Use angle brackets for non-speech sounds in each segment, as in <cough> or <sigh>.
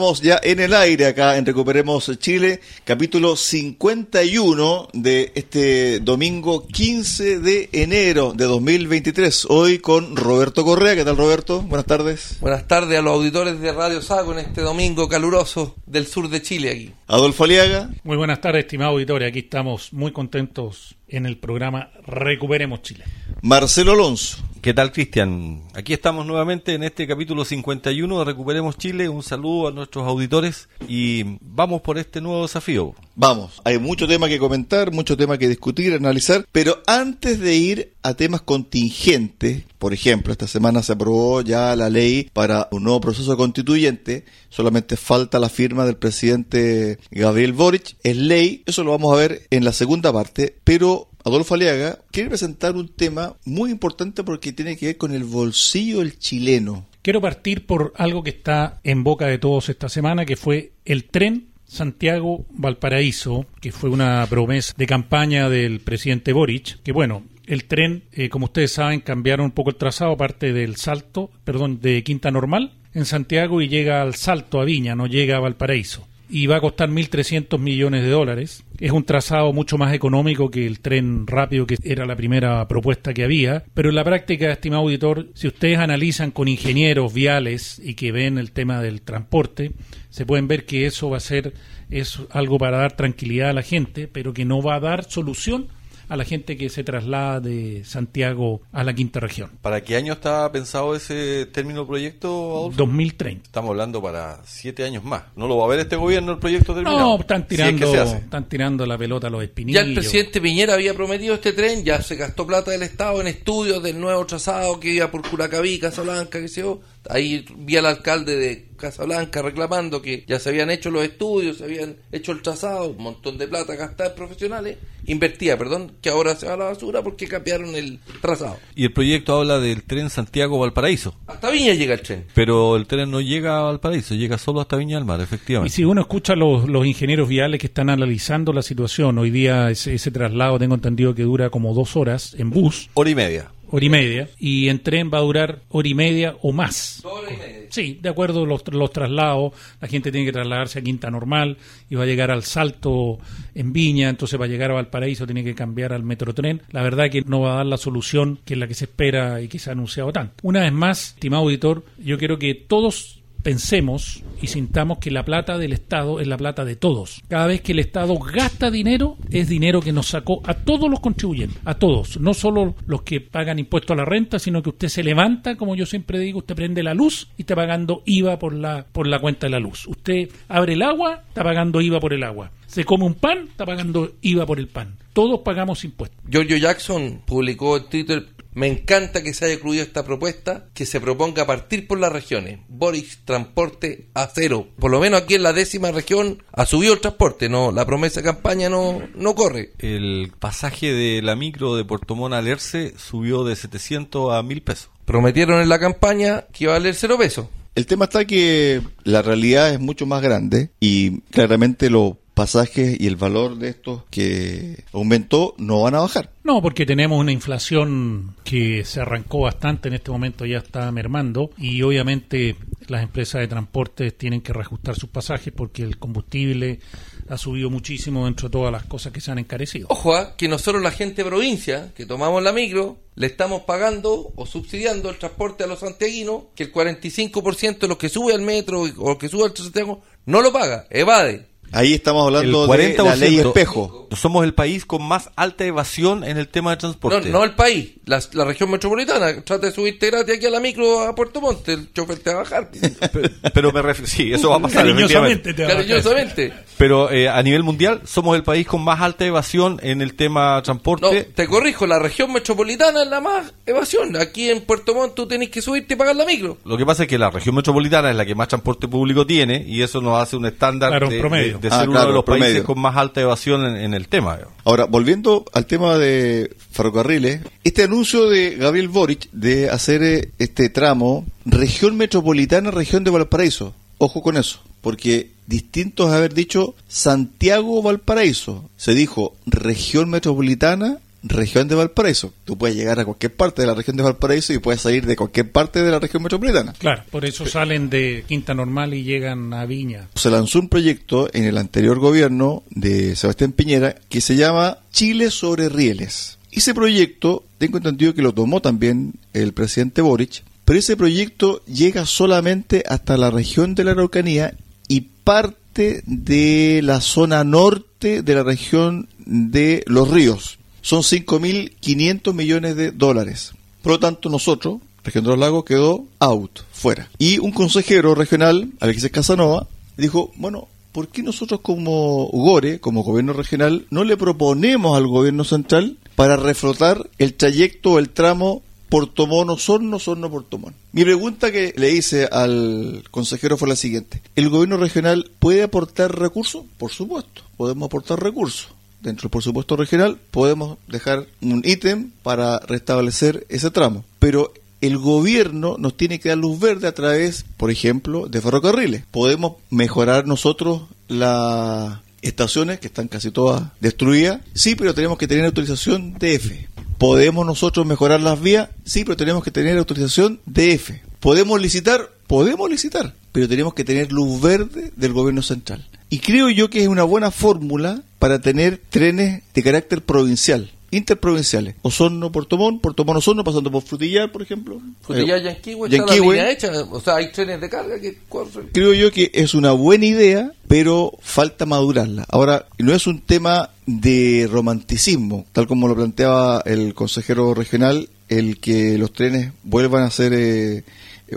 Estamos ya en el aire acá en Recuperemos Chile, capítulo 51 de este domingo 15 de enero de 2023. Hoy con Roberto Correa. ¿Qué tal, Roberto? Buenas tardes. Buenas tardes a los auditores de Radio Sago en este domingo caluroso del sur de Chile aquí. Adolfo Aliaga. Muy buenas tardes, estimado auditorio. Aquí estamos muy contentos en el programa Recuperemos Chile. Marcelo Alonso. ¿Qué tal, Cristian? Aquí estamos nuevamente en este capítulo 51 de Recuperemos Chile. Un saludo a nuestros auditores y vamos por este nuevo desafío. Vamos, hay mucho tema que comentar, mucho tema que discutir, analizar, pero antes de ir a temas contingentes, por ejemplo, esta semana se aprobó ya la ley para un nuevo proceso constituyente, solamente falta la firma del presidente Gabriel Boric, es ley, eso lo vamos a ver en la segunda parte, pero Adolfo Aliaga quiere presentar un tema muy importante porque tiene que ver con el bolsillo del chileno. Quiero partir por algo que está en boca de todos esta semana, que fue el tren Santiago-Valparaíso, que fue una promesa de campaña del presidente Boric, que bueno, el tren, eh, como ustedes saben, cambiaron un poco el trazado, aparte del salto, perdón, de Quinta Normal en Santiago y llega al salto a Viña, no llega a Valparaíso y va a costar 1.300 millones de dólares. Es un trazado mucho más económico que el tren rápido que era la primera propuesta que había, pero en la práctica, estimado auditor, si ustedes analizan con ingenieros viales y que ven el tema del transporte, se pueden ver que eso va a ser es algo para dar tranquilidad a la gente, pero que no va a dar solución a la gente que se traslada de Santiago a la quinta región. ¿Para qué año está pensado ese término proyecto, Adolfo? 2030. Estamos hablando para siete años más. ¿No lo va a ver este gobierno el proyecto terminado? No, están tirando, están tirando la pelota a los espinillos. Ya el presidente Piñera había prometido este tren, ya se gastó plata del Estado en estudios del nuevo trazado que iba por Curacaví, Casablanca, que se yo. Ahí vi al alcalde de Casablanca reclamando que ya se habían hecho los estudios, se habían hecho el trazado, un montón de plata gastada en profesionales, invertía, perdón, que ahora se va a la basura porque cambiaron el trazado. Y el proyecto habla del tren Santiago-Valparaíso. Hasta Viña llega el tren. Pero el tren no llega a Valparaíso, llega solo hasta Viña del Mar, efectivamente. Y si uno escucha a los, los ingenieros viales que están analizando la situación, hoy día ese, ese traslado tengo entendido que dura como dos horas en bus. Hora y media hora y media, y en tren va a durar hora y media o más. Hora y media. Sí, de acuerdo los, los traslados, la gente tiene que trasladarse a Quinta Normal y va a llegar al Salto en Viña, entonces va a llegar a Valparaíso, tiene que cambiar al Metrotren. La verdad que no va a dar la solución que es la que se espera y que se ha anunciado tanto. Una vez más, estimado auditor, yo quiero que todos pensemos y sintamos que la plata del Estado es la plata de todos. Cada vez que el Estado gasta dinero, es dinero que nos sacó a todos los contribuyentes, a todos, no solo los que pagan impuesto a la renta, sino que usted se levanta, como yo siempre digo, usted prende la luz y está pagando IVA por la, por la cuenta de la luz. Usted abre el agua, está pagando IVA por el agua. Se come un pan, está pagando IVA por el pan. Todos pagamos impuestos. Giorgio Jackson publicó en Twitter me encanta que se haya incluido esta propuesta, que se proponga partir por las regiones. Boris, transporte a cero. Por lo menos aquí en la décima región ha subido el transporte, no la promesa de campaña no, no corre. El pasaje de la micro de Puerto Montt a Lerce subió de 700 a 1000 pesos. Prometieron en la campaña que iba a valer cero pesos. El tema está que la realidad es mucho más grande y claramente los pasajes y el valor de estos que aumentó no van a bajar. No, porque tenemos una inflación que se arrancó bastante, en este momento ya está mermando y obviamente las empresas de transporte tienen que reajustar sus pasajes porque el combustible ha subido muchísimo dentro de todas las cosas que se han encarecido. Ojo, ¿ah? que nosotros la gente de provincia, que tomamos la micro, le estamos pagando o subsidiando el transporte a los santiaguinos, que el 45% de los que sube al metro o que sube al Santiago no lo paga, evade. Ahí estamos hablando de la ley espejo. Somos el país con más alta evasión en el tema de transporte. No, no el país, la, la región metropolitana. Trata de subirte gratis aquí a la micro a Puerto Montt, el chofer te va a bajar. <laughs> pero, pero me refiero, sí, eso va a pasar. Cariñosamente te va a bajar. Cariñosamente. Pero eh, a nivel mundial somos el país con más alta evasión en el tema transporte. No, te corrijo, la región metropolitana es la más evasión. Aquí en Puerto Montt tú tenés que subirte y pagar la micro. Lo que pasa es que la región metropolitana es la que más transporte público tiene y eso nos hace un estándar Claro, un promedio. de Ah, ser uno de los promedio. países con más alta evasión en, en el tema. Ahora, volviendo al tema de ferrocarriles, este anuncio de Gabriel Boric de hacer eh, este tramo región metropolitana, región de Valparaíso, ojo con eso, porque distinto es haber dicho Santiago-Valparaíso, se dijo región metropolitana, región de Valparaíso. Tú puedes llegar a cualquier parte de la región de Valparaíso y puedes salir de cualquier parte de la región metropolitana. Claro, por eso salen de Quinta Normal y llegan a Viña. se lanzó un proyecto en el anterior gobierno de Sebastián Piñera que se llama Chile sobre rieles. Ese proyecto, tengo entendido que lo tomó también el presidente Boric, pero ese proyecto llega solamente hasta la región de la Araucanía y parte de la zona norte de la región de los ríos. Son 5.500 millones de dólares. Por lo tanto, nosotros, región de los lagos, quedó out, fuera. Y un consejero regional, Alexis Casanova, dijo, bueno, ¿por qué nosotros como GORE, como gobierno regional, no le proponemos al gobierno central para reflotar el trayecto o el tramo Portomón Osorno, Osorno Portomón? Mi pregunta que le hice al consejero fue la siguiente. ¿El gobierno regional puede aportar recursos? Por supuesto, podemos aportar recursos. Dentro del presupuesto regional podemos dejar un ítem para restablecer ese tramo. Pero el gobierno nos tiene que dar luz verde a través, por ejemplo, de ferrocarriles. Podemos mejorar nosotros las estaciones que están casi todas destruidas. Sí, pero tenemos que tener autorización DF. ¿Podemos nosotros mejorar las vías? Sí, pero tenemos que tener autorización DF. ¿Podemos licitar? Podemos licitar, pero tenemos que tener luz verde del gobierno central. Y creo yo que es una buena fórmula para tener trenes de carácter provincial, interprovinciales. Osorno, Portomón, Portomón, Osorno, pasando por Frutillar, por ejemplo. Frutillar, Eh, Yanquihue, está la línea hecha. O sea, hay trenes de carga que corren. Creo yo que es una buena idea, pero falta madurarla. Ahora, no es un tema de romanticismo, tal como lo planteaba el consejero regional, el que los trenes vuelvan a ser eh,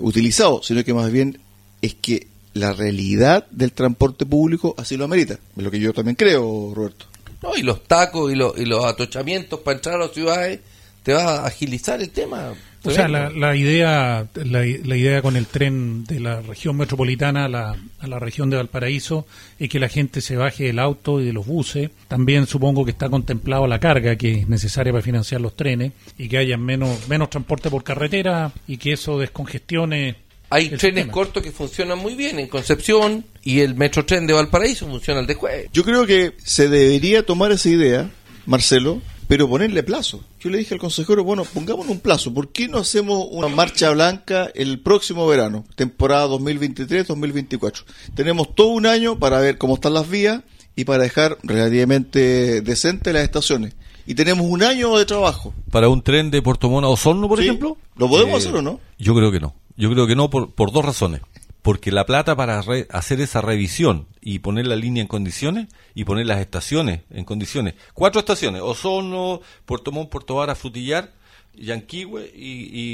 utilizados, sino que más bien es que la realidad del transporte público así lo amerita. Es lo que yo también creo, Roberto. No, y los tacos y los, y los atochamientos para entrar a las ciudades te va a agilizar el tema. O sea, la, la idea la, la idea con el tren de la región metropolitana a la, a la región de Valparaíso es que la gente se baje del auto y de los buses. También supongo que está contemplado la carga que es necesaria para financiar los trenes y que haya menos, menos transporte por carretera y que eso descongestione. Hay el trenes sistema. cortos que funcionan muy bien en Concepción y el metrotren de Valparaíso funciona el de jueves. Yo creo que se debería tomar esa idea, Marcelo, pero ponerle plazo. Yo le dije al consejero, bueno, pongamos un plazo. ¿Por qué no hacemos una marcha blanca el próximo verano, temporada 2023-2024? Tenemos todo un año para ver cómo están las vías y para dejar relativamente decentes las estaciones. Y tenemos un año de trabajo. Para un tren de Portomón a Osorno, por Sí. ejemplo. ¿Lo podemos hacer o no? Yo creo que no. Yo creo que no por, por dos razones. Porque la plata para re- hacer esa revisión y poner la línea en condiciones y poner las estaciones en condiciones. Cuatro estaciones, Osorno, Puerto Montt, Puerto Vara, Frutillar, Yanquihue y,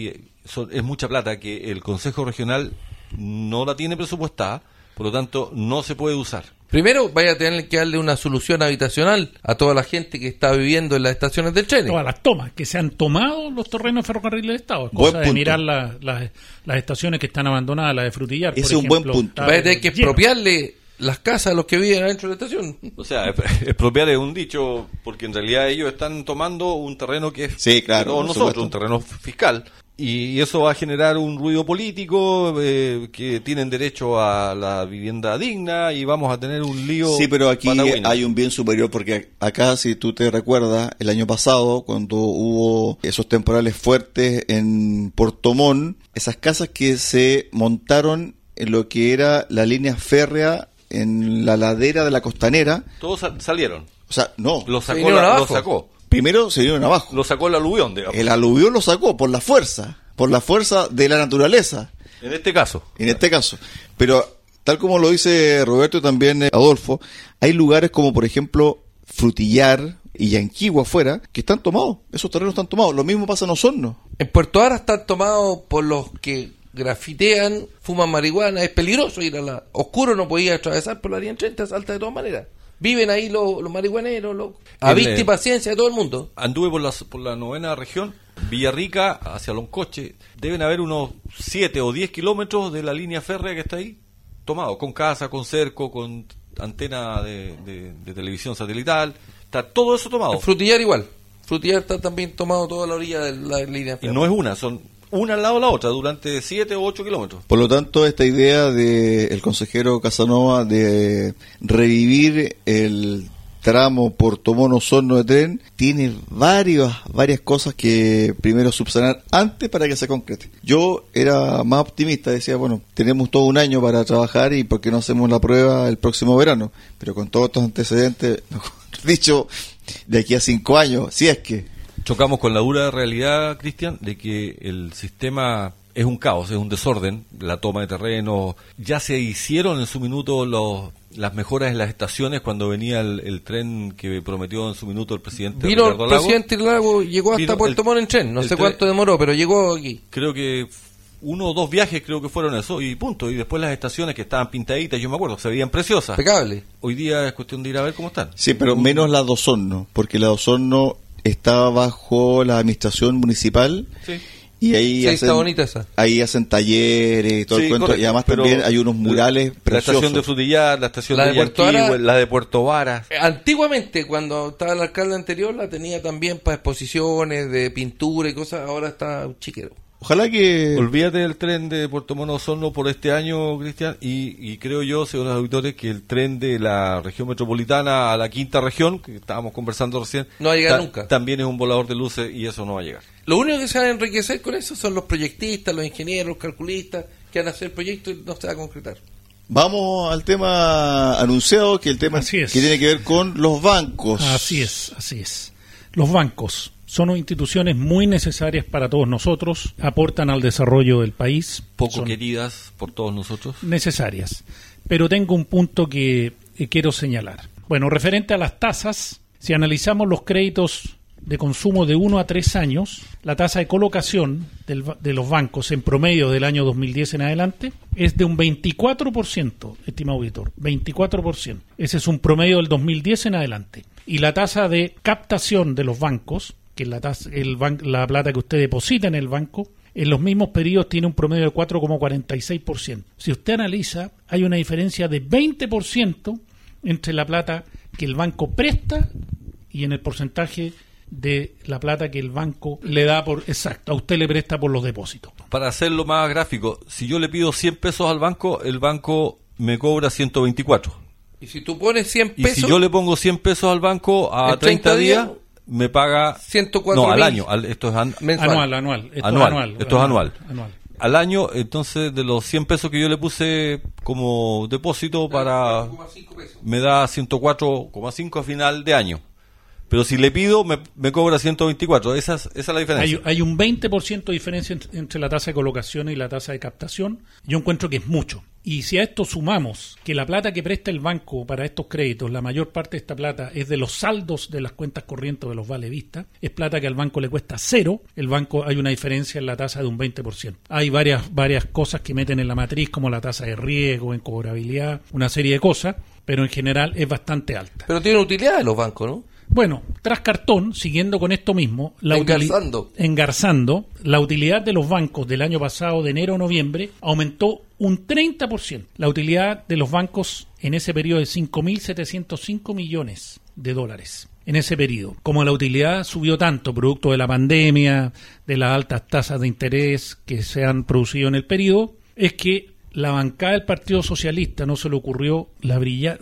y son- es mucha plata que el Consejo Regional no la tiene presupuestada, por lo tanto no se puede usar. Primero, vaya a tener que darle una solución habitacional a toda la gente que está viviendo en las estaciones del tren. Todas las tomas, que se han tomado los terrenos ferrocarriles del Estado. Es Buen cosa de mirar la- la- las estaciones que están abandonadas, la de Frutillar. Ese es un buen punto. Vaya a tener que expropiarle las casas a los que viven adentro de la estación. O sea, <laughs> expropiar es un dicho, porque en realidad ellos están tomando un terreno que es Sí, claro, de todos nosotros, supuesto. un terreno fiscal. Y eso va a generar un ruido político, eh, que tienen derecho a la vivienda digna y vamos a tener un lío. Sí, pero aquí patagüino. hay un bien superior porque acá, si tú te recuerdas, el año pasado, cuando hubo esos temporales fuertes en Portomón, esas casas que se montaron en lo que era la línea férrea en la ladera de la costanera, Todos sa- salieron. o sea, no, Lo sacó, la- lo sacó. Primero se vinieron abajo. Lo sacó el aluvión, digamos. El aluvión lo sacó por la fuerza, por la fuerza de la naturaleza. En este caso. en este caso. Pero tal como lo dice Roberto y también eh, Adolfo, hay lugares como por ejemplo Frutillar y Yanquihue afuera que están tomados, esos terrenos están tomados. Lo mismo pasa en Osorno. En Puerto Ara están tomados por los que grafitean, fuman marihuana, es peligroso ir a la... Oscuro no podía atravesar por la línea 30, salta de todas maneras. Viven ahí los, los marihuaneros, los... A vista y paciencia de todo el mundo. Anduve por la, por la novena región, Villarrica, hacia Loncoche. Deben haber unos 7 o 10 kilómetros de la línea férrea que está ahí, tomado, con casa, con cerco, con antena de, de- de televisión satelital, está todo eso tomado. El frutillar igual. Frutillar está también tomado toda la orilla de la línea. Y no es una, son una al lado de la otra durante 7 o 8 kilómetros. Por lo tanto, esta idea del consejero Casanova de revivir el tramo Portomono Sorno de tren tiene varias varias cosas que primero subsanar antes para que se concrete. Yo era más optimista, decía, bueno, tenemos todo un año para trabajar y por qué no hacemos la prueba el próximo verano, pero con todos estos antecedentes, <laughs> mejor dicho, de aquí a cinco años, si es que Chocamos con la dura realidad, Cristian, de que el sistema es un caos, es un desorden, la toma de terreno. Ya se hicieron en su minuto los, las mejoras en las estaciones cuando venía el, el tren que prometió en su minuto el presidente Vino el Ricardo Lagos. presidente Lago, llegó hasta Vino Puerto el- Montt en tren. No el sé tren- cuánto demoró, pero llegó aquí. Creo que uno o dos viajes creo que fueron eso y punto. Y después las estaciones que estaban pintaditas, yo me acuerdo, se veían preciosas. Impecable. Hoy día es cuestión de ir a ver cómo están. Sí, pero menos la de Osorno, porque la de Osorno está bajo la administración municipal Sí. y ahí Sí, hacen, está bonita esa. ahí hacen talleres y todo el cuento correcto, y además también hay unos murales La preciosos. estación de Frutillar, la estación La de, de Puerto Vara- la de Puerto Varas. Eh, Antiguamente, cuando estaba el alcalde anterior, la tenía también para exposiciones de pintura y cosas. Ahora está un chiquero. Ojalá que Olvídate del tren de Puerto Mono Osorno por este año, Cristian, y, y creo yo, señores auditores, que el tren de la región metropolitana a la quinta región, que estábamos conversando recién, No va a llegar nunca. también es un volador de luces y eso no va a llegar. Lo único que se va a enriquecer con eso son los proyectistas, los ingenieros, los calculistas, que van a hacer el proyecto y no se va a concretar. vamos al tema anunciado, que el tema Así es. que tiene que ver con los bancos. Así es, así es. Los bancos son instituciones muy necesarias para todos nosotros, aportan al desarrollo del país, Poco son queridas por todos nosotros. necesarias. Pero tengo un punto que eh, quiero señalar. Bueno, referente a las tasas, si analizamos los créditos de consumo de 1 a 3 años, la tasa de colocación del de los bancos en promedio del año 2010 en adelante es de un 24%, estimado auditor, 24%. Ese es un promedio del 2010 en adelante. Y la tasa de captación de los bancos, que la, tasa- el ban- la plata que usted deposita en el banco, en los mismos periodos tiene un promedio de 4,46%. Si usted analiza, hay una diferencia de 20% entre la plata que el banco presta y en el porcentaje de la plata que el banco le da por exacto, a usted le presta por los depósitos. Para hacerlo más gráfico, si yo le pido 100 pesos al banco, el banco me cobra 124. Y si tú pones 100 Y pesos, si yo le pongo 100 pesos al banco a En 30 30 días, días, me paga 104 No, al año, al- esto es an- mensual. Anual, anual. Esto Anual, es anual. esto es anual. anual. al año, entonces de los 100 pesos que yo le puse como depósito para 4,5 pesos. me da 104,5 a final de año. Pero si le pido, me, me cobra 124. Esa es, esa es la diferencia. Hay, hay un 20% de diferencia ent- entre la tasa de colocación y la tasa de captación. Yo encuentro que es mucho. Y si a esto sumamos que la plata que presta el banco para estos créditos, la mayor parte de esta plata es de los saldos de las cuentas corrientes de los vale vista, es plata que al banco le cuesta cero, el banco hay una diferencia en la tasa de un 20%. Hay varias, varias cosas que meten en la matriz, como la tasa de riesgo, en cobrabilidad, una serie de cosas, pero en general es bastante alta. Pero tienen utilidad de los bancos, ¿no? Bueno, tras cartón, siguiendo con esto mismo, la Engarzando. engarzando, la utilidad de los bancos del año pasado, de enero a noviembre, aumentó un 30%. La utilidad de los bancos en ese periodo de 5.705 millones de dólares. En ese periodo. Como la utilidad subió tanto, producto de la pandemia, de las altas tasas de interés que se han producido en el periodo, es que la bancada del Partido Socialista no se le ocurrió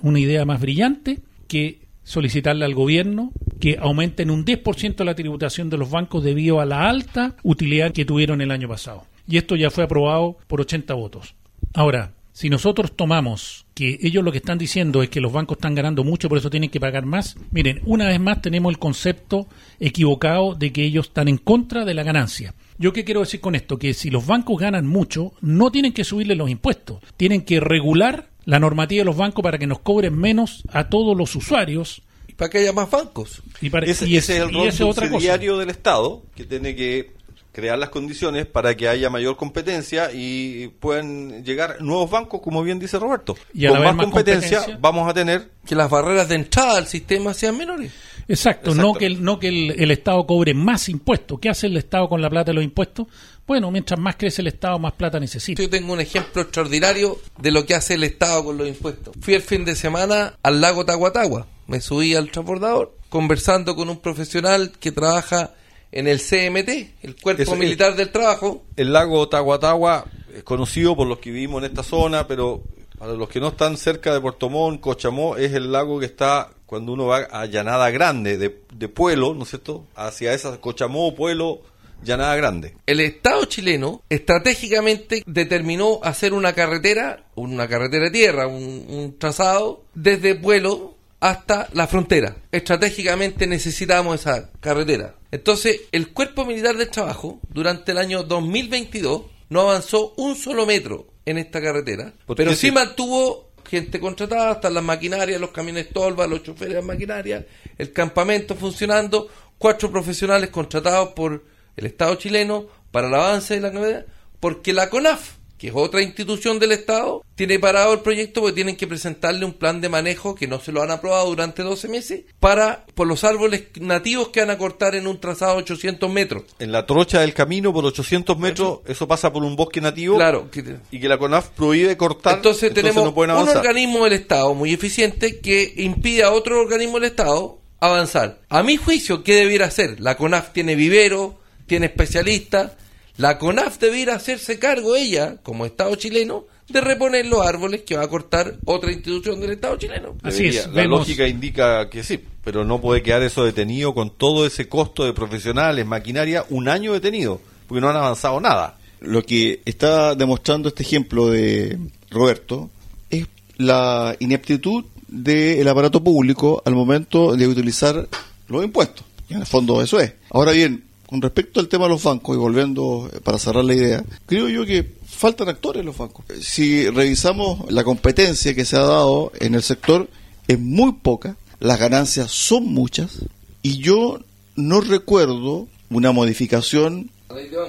una idea más brillante que solicitarle al gobierno que aumenten un 10% la tributación de los bancos debido a la alta utilidad que tuvieron el año pasado. Y esto ya fue aprobado por 80 votos. Ahora, si nosotros tomamos que ellos lo que están diciendo es que los bancos están ganando mucho, por eso tienen que pagar más, miren, una vez más tenemos el concepto equivocado de que ellos están en contra de la ganancia. ¿Yo qué quiero decir con esto? Que si los bancos ganan mucho, no tienen que subirle los impuestos, tienen que regular la normativa de los bancos para que nos cobren menos a todos los usuarios. Y para que haya más bancos. Y, para- Ese, y ese es el rol subsidiario del Estado, que tiene que crear las condiciones para que haya mayor competencia y puedan llegar nuevos bancos, como bien dice Roberto. Y a Con la más, vez más competencia, competencia. vamos a tener Que las barreras de entrada al sistema sean menores. Exacto, no que, el, no que el, el, Estado cobre más impuestos. ¿Qué hace el Estado con la plata de los impuestos? Bueno, mientras más crece el Estado, más plata necesita. Yo tengo un ejemplo extraordinario de lo que hace el Estado con los impuestos. Fui el fin de semana al lago Tahuatagua. Me subí al transbordador conversando con un profesional que trabaja en el CMT, el Cuerpo Militar del Trabajo. El lago Tahuatagua es conocido por los que vivimos en esta zona, pero para los que no están cerca de Puerto Montt, Cochamó, es el lago que está cuando uno va a Llanada Grande, de, de Pueblo, ¿no es cierto? Hacia esa Cochamó, Pueblo, Llanada Grande. El Estado chileno estratégicamente determinó hacer una carretera, una carretera de tierra, un, un trazado desde Pueblo hasta la frontera. Estratégicamente necesitamos esa carretera. Entonces, el Cuerpo Militar del Trabajo, durante el año 2022, no avanzó un solo metro en esta carretera, pero sí mantuvo gente contratada, hasta las maquinarias, los camiones tolva, los choferes de maquinaria, el campamento funcionando, cuatro profesionales contratados por el Estado chileno para el avance de la carretera, porque la CONAF que es otra institución del Estado, tiene parado el proyecto porque tienen que presentarle un plan de manejo que no se lo han aprobado durante 12 meses para por los árboles nativos que van a cortar en un trazado de 800 metros. En la trocha del camino por 800 metros, eso pasa por un bosque nativo claro, y que la CONAF prohíbe cortar. Entonces, tenemos un organismo del Estado muy eficiente que impide a otro organismo del Estado avanzar. A mi juicio, ¿qué debiera hacer? La CONAF tiene vivero, tiene especialistas la CONAF debiera hacerse cargo ella, como Estado chileno, de reponer los árboles que va a cortar otra institución del Estado chileno. Así es. La lógica indica que sí, pero no puede quedar eso detenido con todo ese costo de profesionales, maquinaria, un año detenido, porque no han avanzado nada. Lo que está demostrando este ejemplo de Roberto es la ineptitud del aparato público al momento de utilizar los impuestos. Y en el fondo eso es. Ahora bien, con respecto al tema de los bancos, y volviendo eh, para cerrar la idea, creo yo que faltan actores en los bancos. Si revisamos la competencia que se ha dado en el sector, es muy poca, las ganancias son muchas, y yo no recuerdo una modificación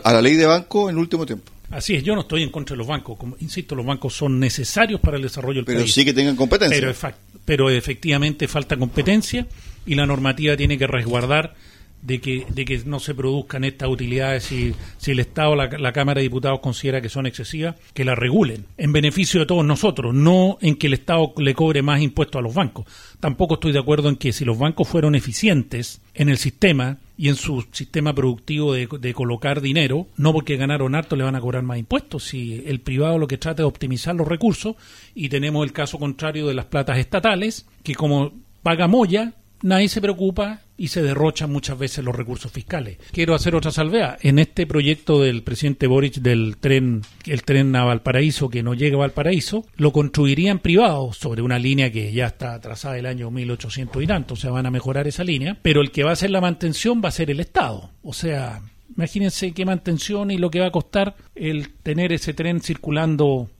a la ley de banco en el último tiempo. Así es, yo no estoy en contra de los bancos. Como, insisto, los bancos son necesarios para el desarrollo del pero país. Pero sí que tengan competencia. Pero, pero efectivamente falta competencia y la normativa tiene que resguardar de que, de que no se produzcan estas utilidades si, si el Estado, la, la Cámara de Diputados considera que son excesivas, que las regulen en beneficio de todos nosotros, no en que el Estado le cobre más impuestos a los bancos. Tampoco estoy de acuerdo en que si los bancos fueron eficientes en el sistema y en su sistema productivo de, de colocar dinero, no porque ganaron harto le van a cobrar más impuestos, si el privado lo que trata es optimizar los recursos y tenemos el caso contrario de las platas estatales, que como paga Moya, nadie se preocupa y se derrochan muchas veces los recursos fiscales. Quiero hacer otra salvea. En este proyecto del presidente Boric del tren, el tren a Valparaíso, que no llega a Valparaíso, lo construirían privados sobre una línea que ya está trazada el año 1800 y tanto, o sea, van a mejorar esa línea, pero el que va a hacer la mantención va a ser el Estado. O sea, imagínense qué mantención y lo que va a costar el tener ese tren circulando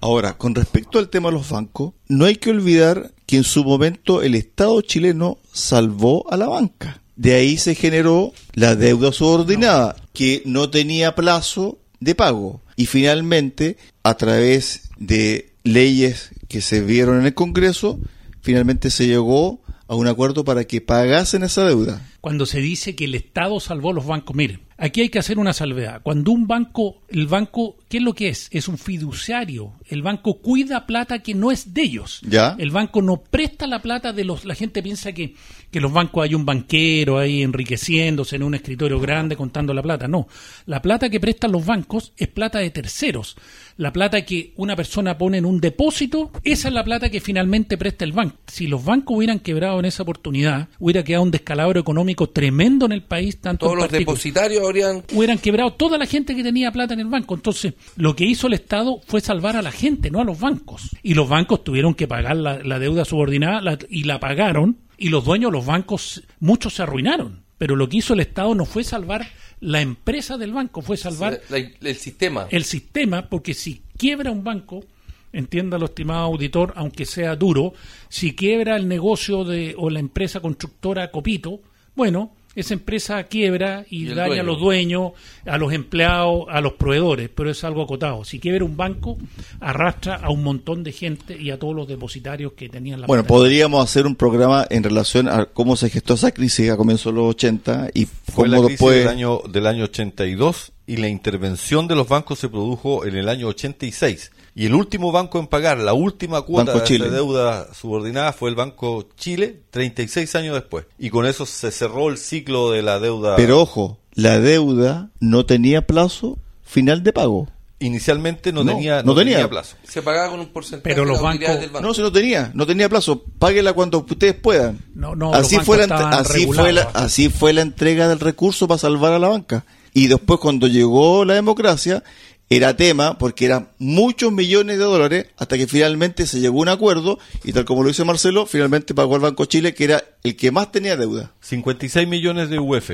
Ahora, con respecto al tema de los bancos, no hay que olvidar que en su momento el Estado chileno salvó a la banca. De ahí se generó la deuda subordinada, que no tenía plazo de pago. Y finalmente, a través de leyes que se vieron en el Congreso, finalmente se llegó a un acuerdo para que pagasen esa deuda. Cuando se dice que el Estado salvó los bancos, miren, aquí hay que hacer una salvedad. Cuando un banco, el banco, ¿qué es lo que es? Es un fiduciario. El banco cuida plata que no es de ellos. ¿Ya? El banco no presta la plata de los... La gente piensa que, que los bancos hay un banquero ahí enriqueciéndose en un escritorio grande contando la plata. No, la plata que prestan los bancos es plata de terceros. La plata que una persona pone en un depósito, esa es la plata que finalmente presta el banco. Si los bancos hubieran quebrado en esa oportunidad, hubiera quedado un descalabro económico tremendo en el país. Tanto Todos los depositarios habrían... Hubieran quebrado toda la gente que tenía plata en el banco. Entonces, lo que hizo el Estado fue salvar a la gente, no a los bancos. Y los bancos tuvieron que pagar la, la deuda subordinada la, y la pagaron. Y los dueños, los bancos, muchos se arruinaron. Pero lo que hizo el Estado no fue salvar la empresa del banco, fue salvar la, el sistema. El sistema, porque si quiebra un banco, entiéndalo, estimado auditor, aunque sea duro, si quiebra el negocio de, o la empresa constructora Copito, bueno, esa empresa quiebra y, daña dueño. a los dueños, a los empleados, a los proveedores, pero es algo acotado. Si quiebra un banco, arrastra a un montón de gente y a todos los depositarios que tenían la Bueno, podríamos hacer un programa en relación a cómo se gestó esa crisis a comienzos de los 80 y Fue cómo la crisis después... del año del año 82 y la intervención de los bancos se produjo en el año 86. Y el último banco en pagar la última cuota Banco de Chile. deuda subordinada fue el Banco Chile 36 años después. Y con eso se cerró el ciclo de la deuda. Pero ojo, la deuda no tenía plazo final de pago. Inicialmente no, No, tenía, no tenía. plazo. Se pagaba con un porcentaje Pero los de la bancos- del banco. No, si no tenía, no tenía plazo. Páguela cuando ustedes puedan. No, no, así los fue la así fue la, así fue la entrega del recurso para salvar a la banca. Y después cuando llegó la democracia era tema porque eran muchos millones de dólares hasta que finalmente se llegó a un acuerdo y tal como lo dice Marcelo, finalmente pagó el Banco Chile que era el que más tenía deuda. 56 millones de UF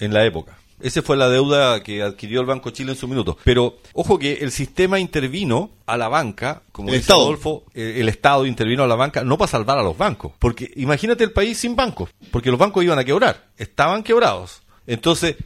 en la época. Esa fue la deuda que adquirió el Banco Chile en su minuto. Pero ojo que el sistema intervino a la banca, como El dice Estado. Adolfo, eh, el Estado intervino a la banca no para salvar a los bancos. Porque imagínate el país sin bancos, porque los bancos iban a quebrar, estaban quebrados. Entonces,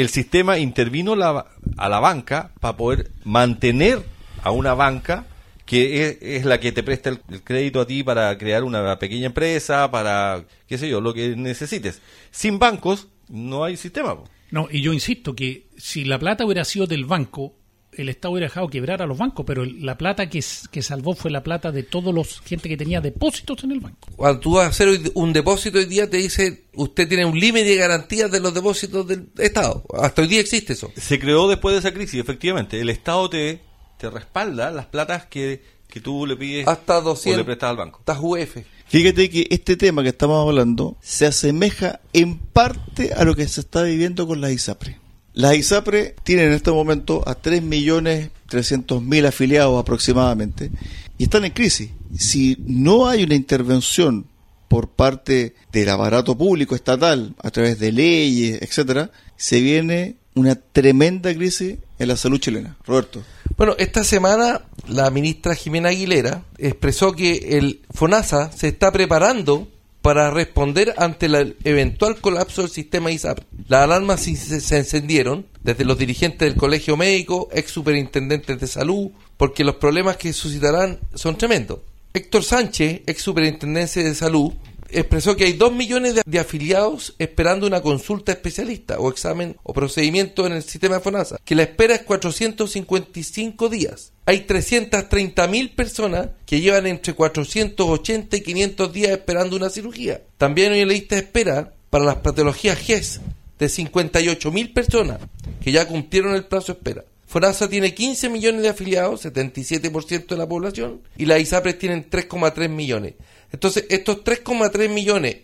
el sistema intervino la- a la banca para poder mantener a una banca que es, la que te presta el, crédito a ti para crear una pequeña empresa, para, qué sé yo, lo que necesites. Sin bancos no hay sistema. No, y yo insisto que si la plata hubiera sido del banco, el Estado hubiera dejado quebrar a los bancos, pero el- la plata que, que salvó fue la plata de todos los gente que tenía depósitos en el banco. Cuando tú vas a hacer hoy un depósito hoy día, te dice, usted tiene un límite de garantías de los depósitos del Estado. Hasta hoy día existe eso. Se creó después de esa crisis, efectivamente. El Estado te, te respalda las platas que, que tú le pides Hasta o 200 le prestas al banco. Estas UF. Fíjate que este tema que estamos hablando se asemeja en parte a lo que se está viviendo con las ISAPRE. Las ISAPRE tienen en este momento a 3.300.000 afiliados aproximadamente y están en crisis. Si no hay una intervención por parte del aparato público estatal a través de leyes, etcétera, se viene una tremenda crisis en la salud chilena. Roberto. Bueno, esta semana la ministra Jimena Aguilera expresó que el FONASA se está preparando para responder ante el eventual colapso del sistema ISAPRE. Las alarmas se encendieron desde los dirigentes del colegio médico, ex superintendentes de salud, porque los problemas que suscitarán son tremendos. Héctor Sánchez, ex superintendencia de salud, expresó que hay dos millones de, afiliados esperando una consulta especialista o examen o procedimiento en el sistema de FONASA, que la espera es 455 días. Hay 330 mil personas que llevan entre 480 y 500 días esperando una cirugía. También hay una de espera para las patologías GES de 58 mil personas que ya cumplieron el plazo de espera. FONASA tiene 15 millones de afiliados, 77% de la población, y las ISAPRES tienen 3,3 millones. Entonces, estos 3,3 millones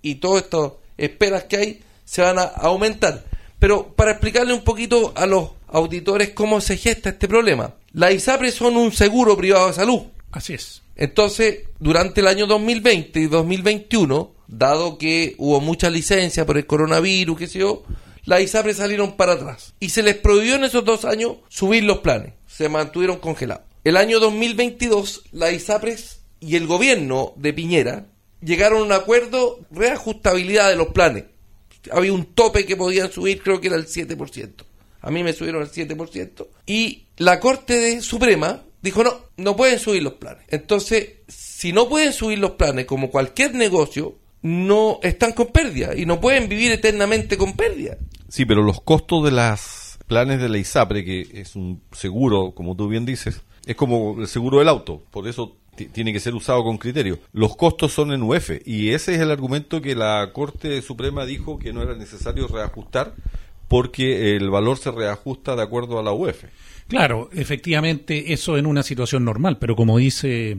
y todas estas esperas que hay se van a aumentar. Pero para explicarle un poquito a los auditores cómo se gesta este problema, las ISAPRES son un seguro privado de salud. Así es. Entonces, durante el año 2020 y 2021, dado que hubo mucha licencia por el coronavirus, qué sé yo, las ISAPRES salieron para atrás. Y se les prohibió en esos dos años subir los planes. Se mantuvieron congelados. El año 2022, las ISAPRES y el gobierno de Piñera llegaron a un acuerdo de reajustabilidad de los planes. Había un tope que podían subir, creo que era el 7%. A mí me subieron el 7%. Y la Corte de Suprema dijo, no, no pueden subir los planes. Entonces, si no pueden subir los planes, como cualquier negocio, no están con pérdida y no pueden vivir eternamente con pérdida. Sí, pero los costos de los planes de la ISAPRE, que es un seguro, como tú bien dices, es como el seguro del auto, por eso ti- tiene que ser usado con criterio. Los costos son en UF y ese es el argumento que la Corte Suprema dijo que no era necesario reajustar porque el valor se reajusta de acuerdo a la UF. Claro, efectivamente, eso en una situación normal, pero como dice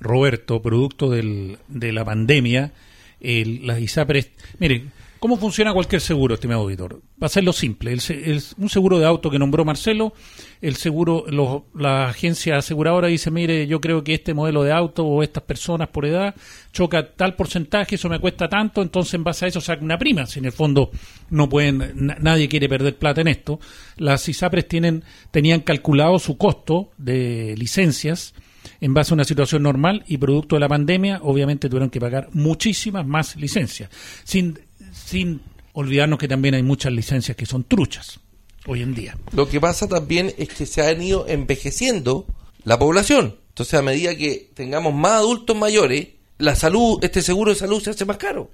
Roberto, producto del- de la pandemia, el- las ISAPRES. Mire, ¿cómo funciona cualquier seguro, estimado auditor? Va a hacerlo simple. El el- un seguro de auto que nombró Marcelo, el seguro, los- la agencia aseguradora dice: Mire, yo creo que este modelo de auto o estas personas por edad choca tal porcentaje, eso me cuesta tanto, entonces en base a eso saca una prima. Si en el fondo no pueden, na- nadie quiere perder plata en esto. Las ISAPRES tienen, tenían calculado su costo de licencias en base a una situación normal y producto de la pandemia, obviamente tuvieron que pagar muchísimas más licencias, sin, sin olvidarnos que también hay muchas licencias que son truchas hoy en día. Lo que pasa también es que se ha ido envejeciendo la población. Entonces, a medida que tengamos más adultos mayores, la salud, este seguro de salud se hace más caro.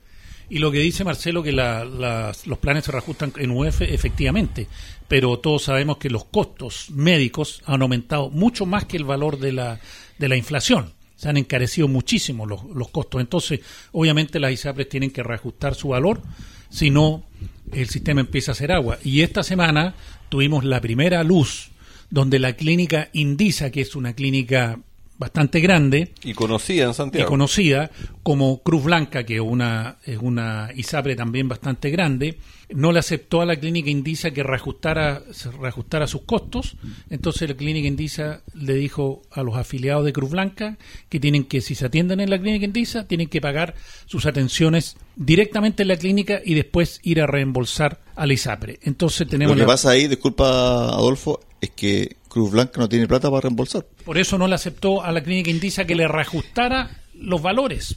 Y lo que dice Marcelo, que la- las- los planes se reajustan en UF, efectivamente, pero todos sabemos que los costos médicos han aumentado mucho más que el valor de la, de la inflación. Se han encarecido muchísimo los, los costos. Entonces, obviamente las ISAPRES tienen que reajustar su valor, si no, el sistema empieza a hacer agua. Y esta semana tuvimos la primera luz donde la clínica Indisa, que es una clínica bastante grande, Y conocida en y Santiago. conocida como Cruz Blanca, que una, es una ISAPRE también bastante grande, no le aceptó a la clínica Indisa que reajustara, reajustara sus costos. Entonces la clínica Indisa le dijo a los afiliados de Cruz Blanca que tienen que, si se atienden en la clínica Indisa, tienen que pagar sus atenciones directamente en la clínica y después ir a reembolsar a la ISAPRE. Entonces Lo tenemos que la- pasa ahí, disculpa Adolfo, es que Cruz Blanca no tiene plata para reembolsar. por eso no le aceptó a la clínica Indisa que le reajustara los valores.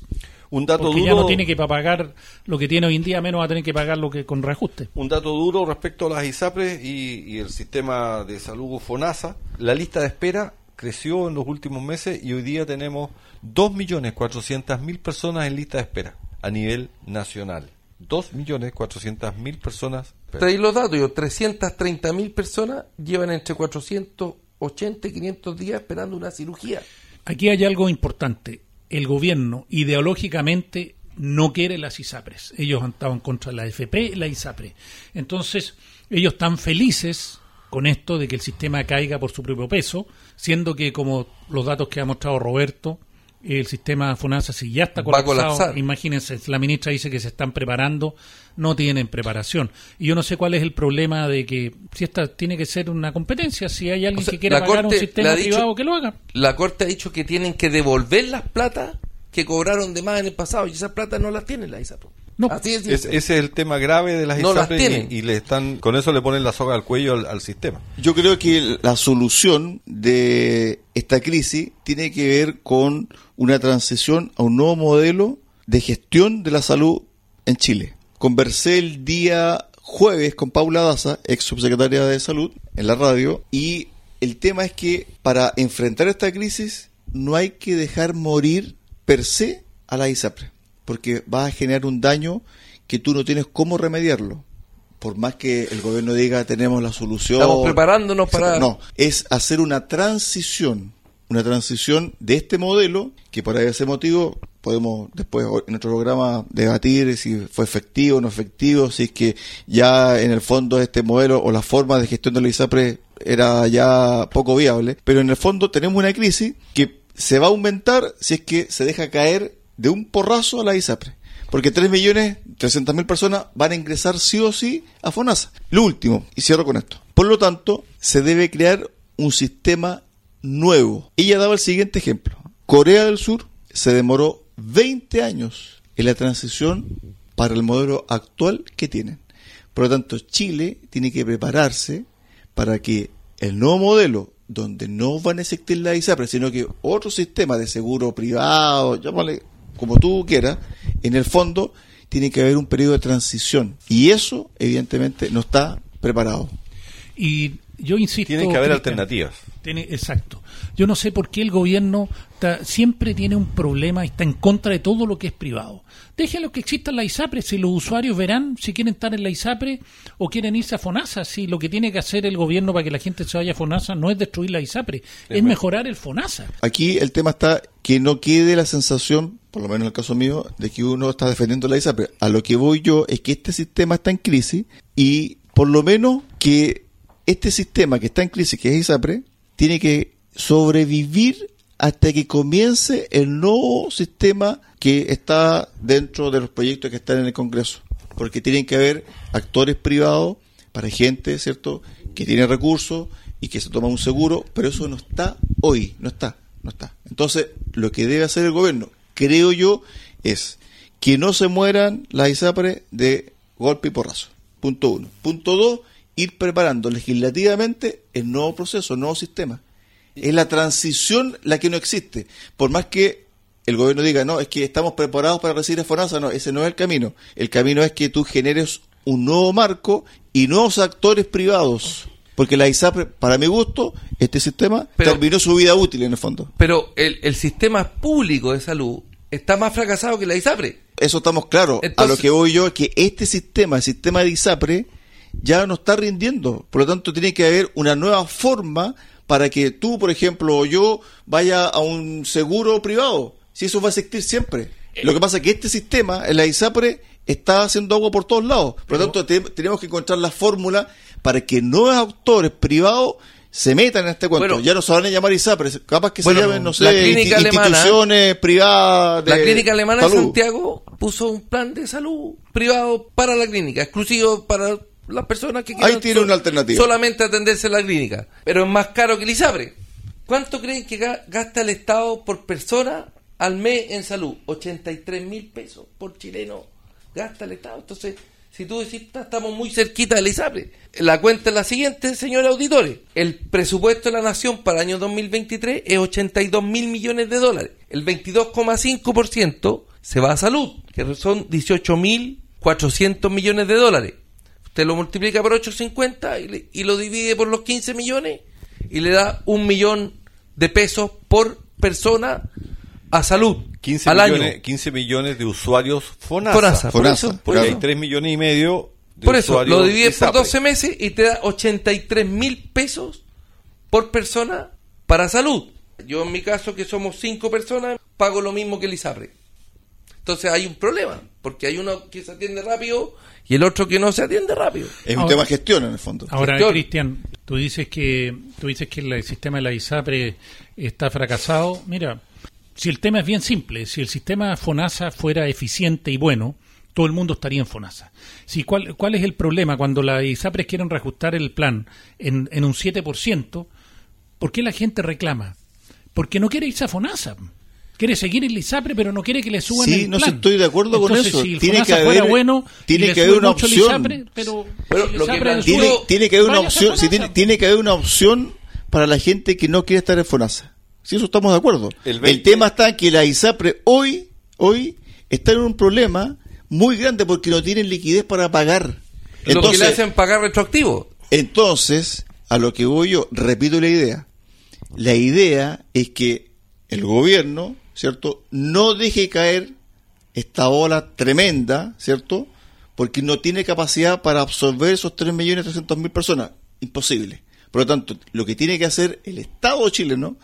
Un dato Porque duro, ya no tiene que pa- pagar lo que tiene hoy en día, menos va a tener que pagar lo que con reajuste. un dato duro respecto a las ISAPRES y, y el sistema de salud FONASA. La lista de espera creció en los últimos meses y hoy día tenemos 2.400.000 personas en lista de espera a nivel nacional. 2.400.000 personas. Traí los datos, yo, 330 mil personas llevan entre 480 y 500 días esperando una cirugía. Aquí hay algo importante. El gobierno ideológicamente no quiere las ISAPRES. Ellos han estado en contra de la FP y la ISAPRE. Entonces, ellos están felices con esto de que el sistema caiga por su propio peso, siendo que, como los datos que ha mostrado Roberto, el sistema FONASA, si ya está colapsado, colapsar. imagínense, la ministra dice que se están preparando, no tienen preparación. Y yo no sé cuál es el problema de que, si esta tiene que ser una competencia, si hay alguien O sea, que quiera pagar Corte un sistema dicho- privado, que lo haga. La Corte ha dicho que tienen que devolver las platas que cobraron de más en el pasado y esas platas no las tienen la ISAPRE. No. Así es. Es- ese es el tema grave de las No las ISAPRES tienen. y, y le están, con eso le ponen la soga al cuello al, al sistema. Yo creo que la solución de esta crisis tiene que ver con una transición a un nuevo modelo de gestión de la salud en Chile. Conversé el día jueves con Paula Daza, ex subsecretaria de Salud, en la radio, y el tema es que para enfrentar esta crisis no hay que dejar morir per se a la ISAPRE, porque va a generar un daño que tú no tienes cómo remediarlo. Por más que el gobierno diga tenemos la solución. Estamos preparándonos para- No, es hacer una transición, una transición de este modelo, que por ese motivo podemos después en otro programa debatir si fue efectivo o no efectivo, si es que ya en el fondo este modelo o la forma de gestión de la ISAPRE era ya poco viable, pero en el fondo tenemos una crisis que se va a aumentar si es que se deja caer de un porrazo a la ISAPRE. Porque 3 millones 300 mil personas van a ingresar sí o sí a FONASA. Lo último, y cierro con esto. Por lo tanto, se debe crear un sistema nuevo. Ella daba el siguiente ejemplo. Corea del Sur se demoró 20 años en la transición para el modelo actual que tienen. Por lo tanto, Chile tiene que prepararse para que el nuevo modelo, donde no van a existir la ISAPRE, sino que otro sistema de seguro privado, llámale como tú quieras, en el fondo tiene que haber un periodo de transición. Y eso, evidentemente, no está preparado. Y yo insisto. Tienen que haber Cristian, alternativas. Tiene- exacto. Yo no sé por qué el gobierno ta- siempre tiene un problema y está en contra de todo lo que es privado. Déjenlo que exista la ISAPRE, si los usuarios verán si quieren estar en la ISAPRE o quieren irse a FONASA. Si lo que tiene que hacer el gobierno para que la gente se vaya a FONASA no es destruir la ISAPRE, es mejorar el FONASA. Aquí el tema está que no quede la sensación, por lo menos en el caso mío, de que uno está defendiendo la ISAPRE. A lo que voy yo es que este sistema está en crisis y por lo menos que este sistema que está en crisis, que es ISAPRE, tiene que sobrevivir hasta que comience el nuevo sistema que está dentro de los proyectos que están en el Congreso. Porque tienen que haber actores privados para gente, ¿cierto?, que tiene recursos y que se toma un seguro, pero eso no está hoy, no está, no está. Entonces, lo que debe hacer el gobierno, creo yo, es que no se mueran las ISAPRE de golpe y porrazo. Punto uno. Punto dos, ir preparando legislativamente el nuevo proceso, el nuevo sistema. Es la transición la que no existe. Por más que el gobierno diga, no, es que estamos preparados para recibir a FONASA, no, ese no es el camino. El camino es que tú generes un nuevo marco y nuevos actores privados. Porque la ISAPRE, para mi gusto, este sistema Pero- terminó su vida útil en el fondo. Pero el, el sistema público de salud está más fracasado que la ISAPRE. Eso estamos claros. a lo que voy yo es que este sistema, el sistema de ISAPRE, ya no está rindiendo. Por lo tanto, tiene que haber una nueva forma para que tú, por ejemplo, o yo vaya a un seguro privado. Si eso va a existir siempre. Lo que pasa es que este sistema, en la ISAPRE, está haciendo agua por todos lados. Por lo tanto, te- tenemos que encontrar la fórmula para que nuevos autores privados se metan en este cuento. Bueno. ya no se van a llamar ISAPRE, capaz que Bueno, se llamen, no sé, clínica insti- alemana- instituciones privadas. La clínica alemana de. Santiago puso un plan de salud privado para la clínica, exclusivo para las personas que Ahí quieran tiene una alternativa. solamente atenderse en la clínica. Pero es más caro que el ISAPRE. ¿Cuánto creen que ga- gasta el Estado por persona al mes en salud? 83 mil pesos por chileno gasta el Estado. Entonces, si tú decís, "Ta- estamos muy cerquita del ISAPRE. La cuenta es la siguiente, señores auditores. El presupuesto de la nación para el año 2023 es 82 mil millones de dólares. El 22,5% se va a salud, que son 18 mil 400 millones de dólares. Usted lo multiplica por 850 y, le- y lo divide por los 15 millones y le da un millón de pesos por persona a salud 15 al millones, año. 15 millones de usuarios FONASA. Fonasa, por Fonasa, eso, por Porque claro. hay eso. 3 millones y medio de Por eso, lo divides por ISAPRE. 12 meses y te da 83 mil pesos por persona para salud. Yo en mi caso, que somos 5 personas, pago lo mismo que el ISAPRE. Entonces hay un problema, porque hay uno que se atiende rápido y el otro que no se atiende rápido. Es un Ahora- tema de gestión en el fondo. Ahora, Gestión. Cristian, tú dices que tú dices que el sistema de la ISAPRE está fracasado. Mira, si el tema es bien simple, si el sistema FONASA fuera eficiente y bueno, todo el mundo estaría en FONASA. Si, ¿cuál, ¿Cuál es el problema cuando las ISAPRES quieren reajustar el plan en, en un 7%? ¿Por qué la gente reclama? Porque no quiere irse a FONASA. Quiere seguir en el ISAPRE, pero no quiere que le suban Sí, el no plan. sé, estoy de acuerdo con eso. Si el Tiene FONASA que haber- bueno, tiene que haber una opción. ISAPRE, pero, Pero si lo que Tiene, tiene que haber una opción, sí, tiene, tiene que haber una opción para la gente que no quiere estar en FONASA. Sí, eso estamos de acuerdo. El El, 20 tema está que la ISAPRE hoy, hoy está en un problema muy grande porque no tienen liquidez para pagar. lo que le hacen pagar retroactivo. entonces, a lo que voy yo, repito la idea. La idea es que el gobierno, ¿cierto?, no deje caer esta ola tremenda, ¿cierto?, porque no tiene capacidad para absorber esos 3.300.000 personas. Imposible. Por lo tanto, lo que tiene que hacer el Estado chileno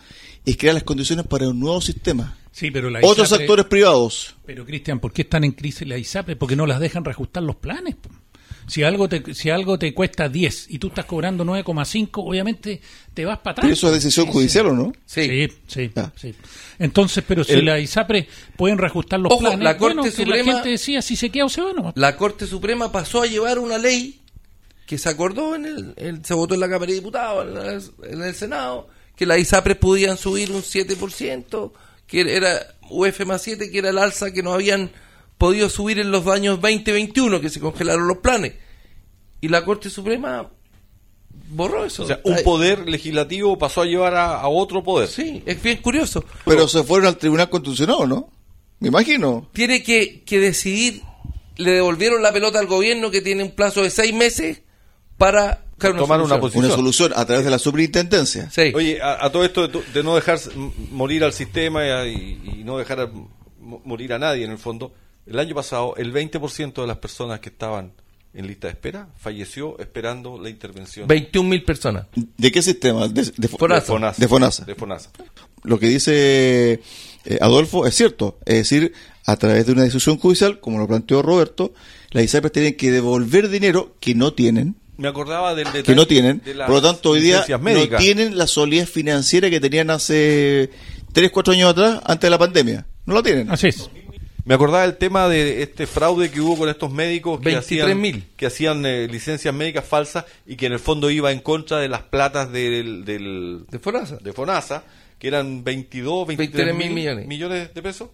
es crear las condiciones para un nuevo sistema. Sí, pero la Otros ISAPRE- actores privados. Pero Cristian, ¿por qué están en crisis la ISAPRE? Porque no las dejan reajustar los planes. Si algo te, si algo te cuesta 10 y tú estás cobrando 9,5, obviamente te vas para atrás. Pero eso es decisión judicial, ¿o no? Sí. Sí, sí, Ah. sí. Entonces, pero si El- la ISAPRE pueden reajustar los Ojo, planes, la Corte bueno, que Suprema- la gente decía si se queda o se va, no. La Corte Suprema pasó a llevar una ley que se acordó en el, en- se votó en la Cámara de Diputados, en, la- en el Senado, que las ISAPRES podían subir un 7%, que era UF más 7, que era el alza que no habían podido subir en los años 2021, que se congelaron los planes. Y la Corte Suprema borró eso. O sea, un poder legislativo pasó a llevar a, a otro poder. Sí, es bien curioso. Pero se fueron al Tribunal Constitucional, ¿no? Me imagino. tiene que, que decidir, le devolvieron la pelota al gobierno que tiene un plazo de seis meses para buscar Tomar una solución. posición. Una solución a través de la superintendencia. Sí. Oye, a, a todo esto de, tu- de no dejar morir al sistema y, a- y- y no dejar a- morir a nadie en el fondo, el año pasado el 20% de las personas que estaban en lista de espera falleció esperando la intervención 21 mil personas. ¿De qué sistema? De, de- Fonasa. de FONASA. De FONASA. De FONASA. Lo que dice eh, Adolfo es cierto. Es decir, a través de una decisión judicial, como lo planteó Roberto, las ISAPRES tienen que devolver dinero que no tienen, Me acordaba del detalle que no tienen. de Por lo tanto, hoy día no tienen la solidez financiera que tenían hace 3, 4 años atrás, antes de la pandemia. No la tienen. Así es. Me acordaba del tema de este fraude que hubo con estos médicos que 23.000. hacían, que hacían eh, licencias médicas falsas y que en el fondo iba en contra de las platas del, del- De Fonasa. de FONASA, que eran 22, 23 23.000 mil millones. millones de pesos.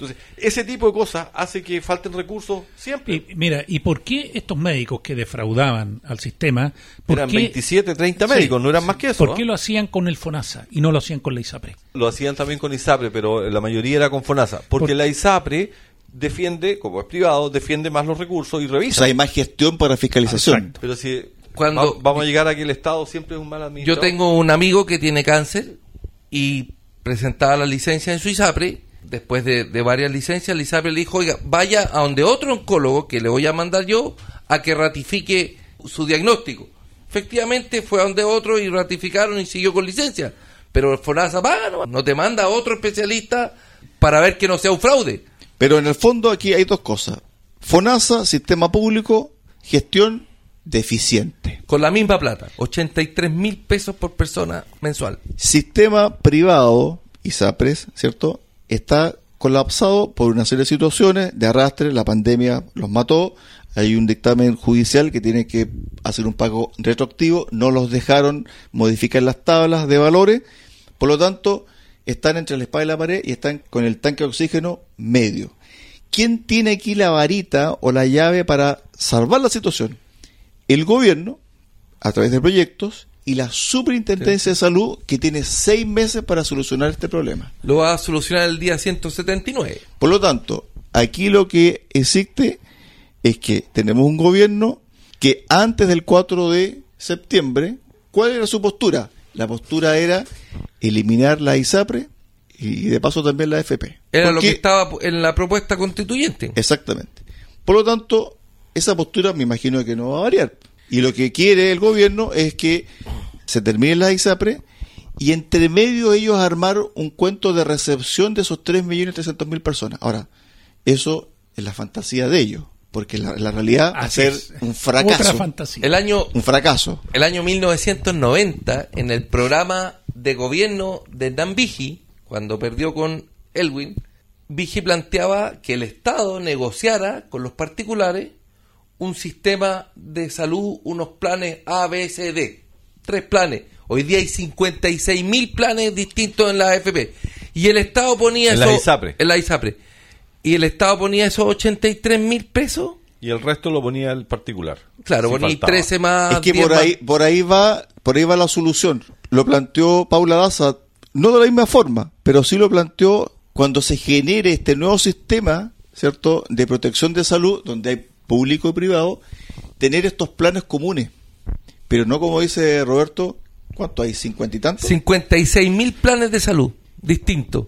Entonces, ese tipo de cosas hace que falten recursos siempre. Y, mira, ¿y por qué estos médicos que defraudaban al sistema, por eran qué, 27, 30 Sí, médicos, no eran más que eso. ¿Por qué lo hacían con el FONASA y no lo hacían con la ISAPRE? Lo hacían también con ISAPRE, pero la mayoría era con FONASA. Porque Por- la ISAPRE defiende, como es privado, defiende más los recursos y O revisa. sea, hay más gestión para fiscalización. Exacto. Pero si Cuando- va- vamos a llegar a que el Estado siempre es un mal Yo administrador. tengo un amigo que tiene cáncer y presentaba la licencia en su ISAPRE. Después de, de varias licencias, el ISAPRE le dijo, oiga, vaya a donde otro oncólogo que le voy a mandar yo a que ratifique su diagnóstico. Efectivamente fue a donde otro y ratificaron y siguió con licencia. Pero FONASA paga, no, no te manda a otro especialista para ver que no sea un fraude. Pero en el fondo aquí hay dos cosas. FONASA, sistema público, gestión deficiente. Con la misma plata, 83 mil pesos por persona mensual. Sistema privado, ISAPRES, ¿cierto? Está colapsado por una serie de situaciones de arrastre, la pandemia los mató, hay un dictamen judicial que tiene que hacer un pago retroactivo, no los dejaron modificar las tablas de valores, por lo tanto, están entre la espada y la pared y están con el tanque de oxígeno medio. ¿Quién tiene aquí la varita o la llave para salvar la situación? El gobierno, a través de proyectos, y la Superintendencia de Salud, que tiene seis meses para solucionar este problema. Lo va a solucionar el día 179. Por lo tanto, aquí lo que existe es que tenemos un gobierno que antes del 4 de septiembre, ¿cuál era su postura? La postura era eliminar la ISAPRE y de paso también la FP. Era lo que estaba en la propuesta constituyente. Exactamente. Por lo tanto, esa postura me imagino que no va a variar. Y lo que quiere el gobierno es que se termine la ISAPRE y entre medio ellos armar un cuento de recepción de esos 3.300.000 personas. Ahora, eso es la fantasía de ellos, porque la, la realidad va a ser es. un Otra fracaso. fantasía. El año Un fracaso. el año 1990, en el programa de gobierno de Dan Vigi, cuando perdió con Elwin, Vigi planteaba que el Estado negociara con los particulares un sistema de salud, unos planes A, B, C, D. Tres planes. Hoy día hay 56 mil planes distintos en la AFP. Y el Estado ponía En eso... la ISAPRE. En la ISAPRE. Y el Estado ponía esos 83 mil pesos. Y el resto lo ponía el particular. Claro, Si ponía faltaba. 13 más... es que 10 por más. ahí, por ahí va, por ahí va la solución. Lo planteó Paula Daza, no de la misma forma, pero sí lo planteó cuando se genere este nuevo sistema, ¿cierto?, de protección de salud, donde hay público y privado, tener estos planes comunes. Pero no como dice Roberto, ¿cuánto hay? ¿Cincuenta y tantos? 56 mil planes de salud distintos.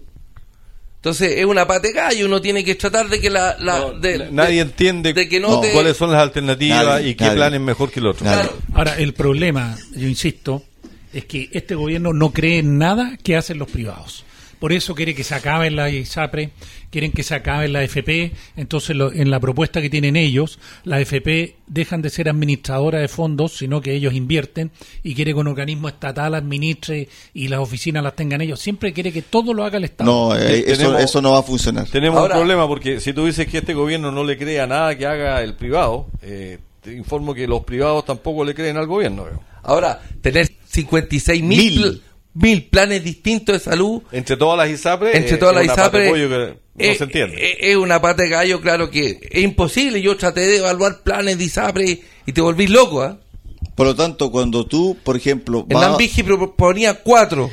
Entonces es una pate gallo, uno tiene que tratar de que la... la- No, de- nadie de- entiende de que no No, te- cuáles son las alternativas Nadie, y qué nadie. plan es mejor que el otro. Claro. Ahora, el problema, yo insisto, es que este gobierno no cree en nada que hacen los privados. Por eso quiere que se acabe la ISAPRE, quieren que se acabe la FP. Entonces, lo- en la propuesta que tienen ellos, la FP dejan de ser administradora de fondos, sino que ellos invierten y quiere que un organismo estatal administre y las oficinas las tengan ellos. Siempre quiere que todo lo haga el Estado. No, eh, eso, tenemos- eso no va a funcionar. Tenemos Ahora- un problema porque si tú dices que este gobierno no le cree a nada que haga el privado, eh, te informo que los privados tampoco le creen al gobierno. veo. Ahora, tener 56 mil, Mil. Mil planes distintos de salud Entre todas las ISAPRE, entre eh, todas las es una pata no eh, se entiende. eh, es una pata de gallo, claro que es imposible. Yo traté de evaluar planes de ISAPRE y te volvís loco. ¿ah? Por lo tanto, cuando tú, por ejemplo, El vas- Ambigi proponía cuatro.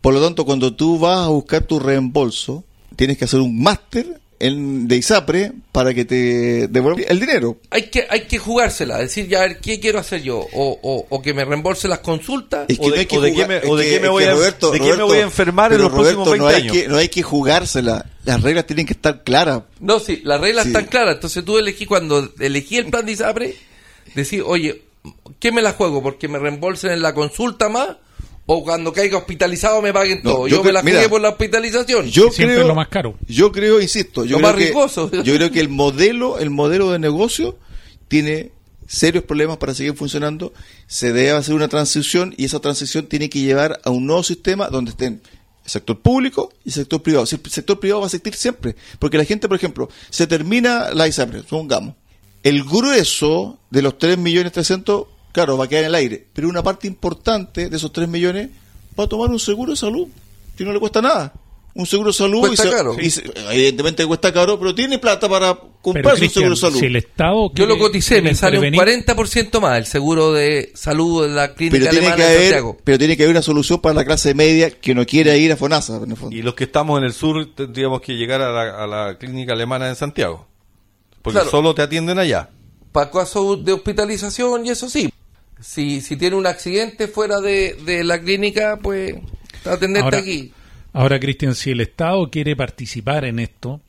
por lo tanto, cuando tú vas a buscar tu reembolso, tienes que hacer un máster en, de ISAPRE para que te devuelva el dinero. Hay que, hay que jugársela, decir, ya, a ver, ¿qué quiero hacer yo? O, o, o que me reembolse las consultas. Es O de- no que o de qué me- es o de que- qué me es voy a- Roberto- de qué me voy a enfermar en los próximos Roberto, no 20 hay años. Que, no hay que jugársela. Las reglas tienen que estar claras. No, sí, las reglas Sí. están claras. Entonces tú elegí, cuando elegí el plan de ISAPRE, decir, oye, ¿qué me la juego? ¿Porque me reembolsen en la consulta más? ¿O cuando caiga hospitalizado me paguen No, todo? yo Yo, me la mira, jugué por la hospitalización. Yo Siempre creo, es lo más caro. Yo creo, insisto, yo Lo creo más que, riesgoso. yo creo que el <laughs> modelo, el modelo de negocio tiene serios problemas para seguir funcionando. Se debe hacer una transición y esa transición tiene que llevar a un nuevo sistema donde estén el sector público y el sector privado. Si el sector privado va a existir siempre, porque la gente, por ejemplo, se termina la ISAPRE, supongamos, el grueso de los 3 millones 300, claro, va a quedar en el aire, pero una parte importante de esos 3 millones va a tomar un seguro de salud, que no le cuesta nada. Un seguro de salud Cuesta y se- caro. y se- evidentemente cuesta caro, pero tiene plata para comprarse un seguro de salud. si el Estado Yo quiere- lo coticé, me quiere sale un intervenir, 40% más el seguro de salud de la clínica pero tiene alemana que de Santiago. pero tiene que haber una solución para la clase media que no quiera ir a FONASA en el fondo. Y los que estamos en el sur tendríamos que llegar a la, a la clínica alemana en Santiago. Porque Claro. solo te atienden allá. Para casos de hospitalización y eso sí. Si, si tiene un accidente fuera de, de la clínica, pues atenderte Ahora, aquí. ahora, Cristian, si el Estado quiere participar en esto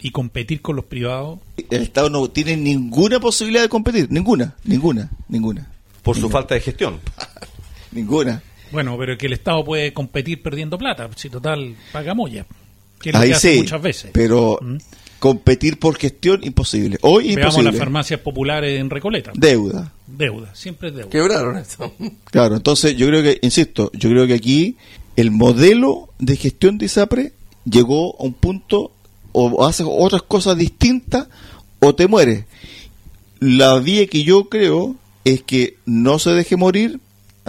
y competir con los privados, El Estado no tiene ninguna posibilidad de competir, ninguna, ninguna, ninguna, Por su falta de gestión. <laughs> ninguna. bueno, pero que el Estado puede competir perdiendo plata, si total paga molla, que es lo Ahí que hace sí, muchas veces. pero ¿Mm? Competir por gestión imposible. Hoy Veamos imposible. las farmacias populares en Recoleta. Deuda. Deuda, siempre es deuda. Quebraron eso. Claro, entonces yo creo que, insisto, yo creo que aquí el modelo de gestión de ISAPRE llegó a un punto o haces otras cosas distintas o te mueres. La vía que yo creo es que no se deje morir,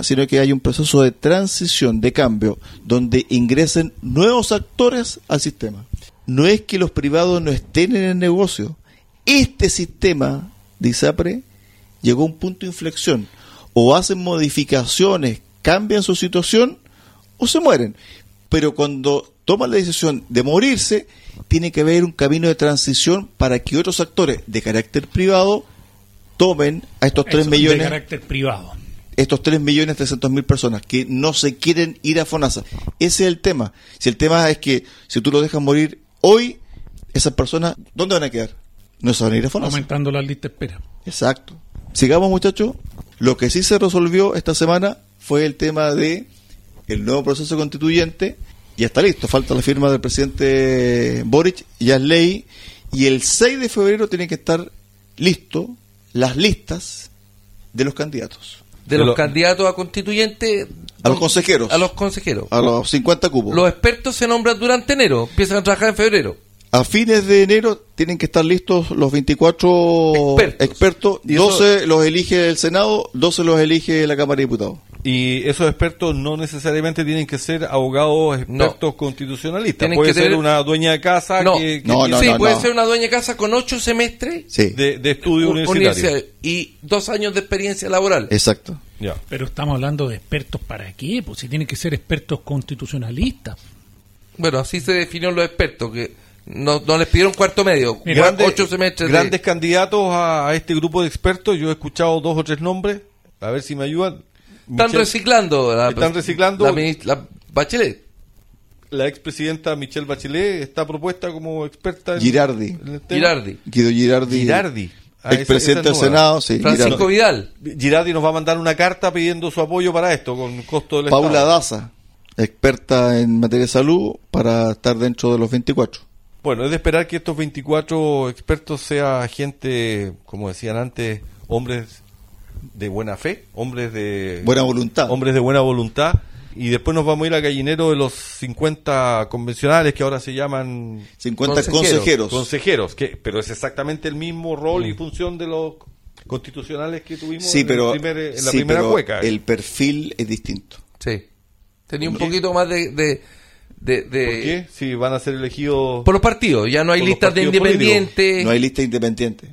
sino que haya un proceso de transición, de cambio, donde ingresen nuevos actores al sistema. No es que los privados no estén en el negocio. Este sistema de ISAPRE llegó a un punto de inflexión. O hacen modificaciones, cambian su situación, o se mueren. Pero cuando toman la decisión de morirse, tiene que haber un camino de transición para que otros actores de carácter privado tomen a estos 3 Eso, De millones carácter privado. estos 3 millones 300 mil personas que no se quieren ir a FONASA. Ese es el tema. Si el tema es que si tú lo dejas morir hoy, esas personas, ¿dónde van a quedar? No se van a ir a FONASA. Aumentando la lista de espera. Exacto. Sigamos, muchachos. Lo que sí se resolvió esta semana fue el tema de el nuevo proceso constituyente. Ya está listo. Falta la firma del presidente Boric. Ya es ley. Y el 6 de febrero tienen que estar listos las listas de los candidatos. De De los lo- candidatos a constituyentes. A los consejeros. A los consejeros. A los 50 cupos. Los expertos se nombran durante enero, empiezan a trabajar en febrero. A fines de enero tienen que estar listos los 24 Expertos. expertos. Y eso- 12 los elige el Senado, 12 los elige la Cámara de Diputados. Y esos expertos no necesariamente tienen que ser abogados expertos constitucionalistas. Tienen Puede que ser tener- una dueña de casa No, que, que No, no, sí, no, puede no. ser una dueña de casa con ocho semestres Sí, de, de estudio un- universitario. universidad y dos años de experiencia laboral. exacto. Ya. Pero estamos hablando de expertos para qué, pues si tienen que ser expertos constitucionalistas. Bueno, así se definió los expertos, que no, no les pidieron cuarto medio, Mira, grandes, ocho semestres de- grandes candidatos a, a este grupo de expertos. Yo he escuchado dos o tres nombres. A ver si me ayudan. Están Michelle- reciclando. La, Están reciclando. La, la Bachelet. La expresidenta Michelle Bachelet está propuesta como experta en, Girardi. en. Girardi. Guido Girardi. Girardi. Ah, expresidente del. Senado, sí. Francisco Girardi. Vidal. Girardi nos va a mandar una carta pidiendo su apoyo para esto, con costo del Paula Estado. Daza, experta en materia de salud, para estar dentro de los 24. Bueno, es de esperar que estos 24 expertos sean gente, como decían antes, hombres de buena fe, hombres de Buena voluntad. hombres de buena voluntad. Y después nos vamos a ir al gallinero de los 50 convencionales que ahora se llaman 50 Consejeros. consejeros. consejeros, que pero es exactamente el mismo rol y función de los constitucionales que tuvimos sí, en, pero, el primer- en la sí, primera pero cueca. el perfil es distinto. Sí. Tenía un poquito más de... de, de- de- ¿Por qué? Si van a ser elegidos Por los partidos. Ya no hay listas de políticos. independientes. No hay lista independiente.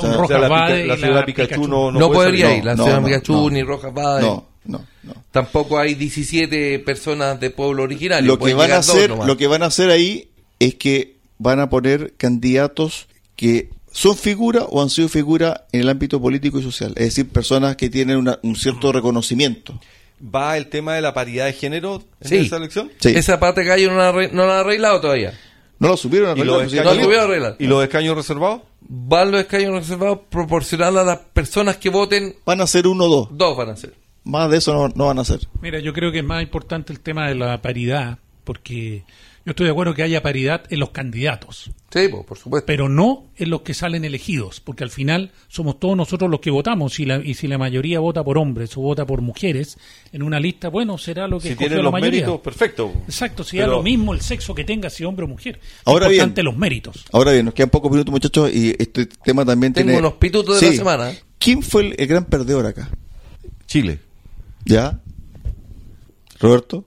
Son O sea, O sea, Rojas la, y ciudad Pikachu, Pikachu. no, No, no puede podría salir. ir. La no, ciudad no, Pikachu no. ni Rojas Bade. No, no, no. Tampoco hay 17 personas de pueblo originario. Lo que van a hacer, lo que van a hacer ahí es que van a poner candidatos que son figura o han sido figura en el ámbito político y social, es decir, personas que tienen una- un cierto reconocimiento. ¿Va el tema de la paridad de género en Sí. esa elección? Sí. Esa parte que hay no la, no la han arreglado todavía. No lo supieron ¿Y arreglar, los, pues, sí, no escaños, lo a arreglar. ¿Y los escaños reservados? Van los escaños reservados proporcional a las personas que voten. Van a ser uno o dos. Dos van a ser. Más de eso no, no van a hacer. Mira, yo creo que es más importante el tema de la paridad, porque yo estoy de acuerdo que haya paridad en los candidatos, Sí, po, por supuesto. pero no en los que salen elegidos, porque al final somos todos nosotros los que votamos, y, la- y si la mayoría vota por hombres o vota por mujeres en una lista, bueno, será lo que Si la los mayoría. méritos, perfecto. Exacto, si da Pero- lo mismo el sexo que tenga, si hombre o mujer. Ahora es bien. importante los méritos. Ahora bien, nos quedan pocos minutos, muchachos, y este tema también Tengo tiene... unos pitutos de la semana. ¿Quién fue el, el gran perdedor acá? Chile. ¿Ya? ¿Roberto?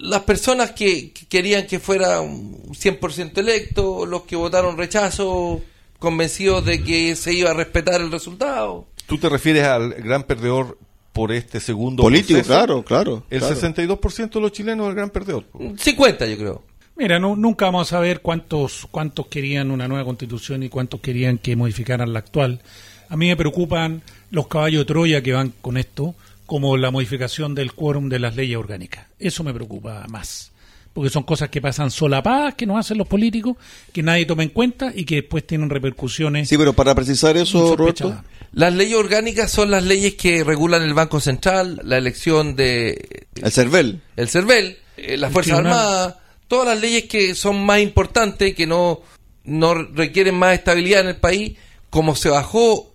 Las personas que, que querían que fuera un 100% electo, los que votaron rechazo, convencidos de que se iba a respetar el resultado. ¿Tú te refieres al gran perdedor por este segundo Político, proceso? claro, claro. El claro. 62% de los chilenos es el gran perdedor. 50 yo creo. Mira, no, nunca vamos a saber cuántos, cuántos querían una nueva constitución y cuántos querían que modificaran la actual. A mí me preocupan los caballos de Troya que van con esto, como la modificación del quórum de las leyes orgánicas. Eso me preocupa más. Porque son cosas que pasan solapadas, que nos hacen los políticos, que nadie toma en cuenta y que después tienen repercusiones Sí, pero para precisar eso, Roberto. Las leyes orgánicas son las leyes que regulan el Banco Central, la elección de el CERVEL. el CERVEL, eh, las Fuerzas. Armadas, todas las leyes que son más importantes, que no, no requieren más estabilidad en el país, como se bajó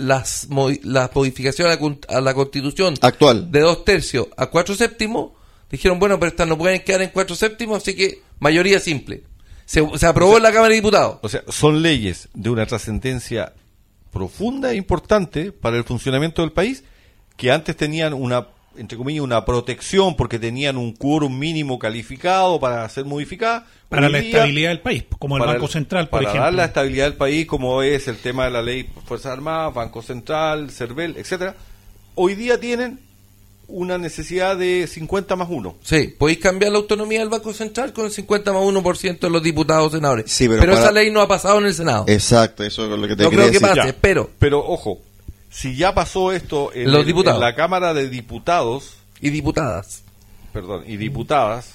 las, mo- la modificación a la, a la Constitución Actual. de dos tercios a cuatro séptimos, dijeron, bueno, pero estas no pueden quedar en cuatro séptimos, así que mayoría simple. Se, se aprobó en la Cámara de Diputados. O sea, son leyes de una trascendencia profunda e importante para el funcionamiento del país que antes tenían una entre comillas una protección porque tenían un quórum mínimo calificado para ser modificada para la día, estabilidad del país, como el para Banco Central, por para ejemplo. dar la estabilidad del país como es el tema de la ley Fuerzas Armadas, Banco Central, CERVEL, etcétera. Hoy día tienen una necesidad de 50 más 1. Sí, podéis cambiar la autonomía del Banco Central con el 50 más 1% de los diputados senadores. Sí, pero para- esa ley no ha pasado en el Senado. Exacto, eso es lo que te no quería creo que decir. pase, Ya. pero. Pero ojo, si ya pasó esto en, Los el- diputados. en la Cámara de Diputados, Y diputadas. perdón, y diputadas,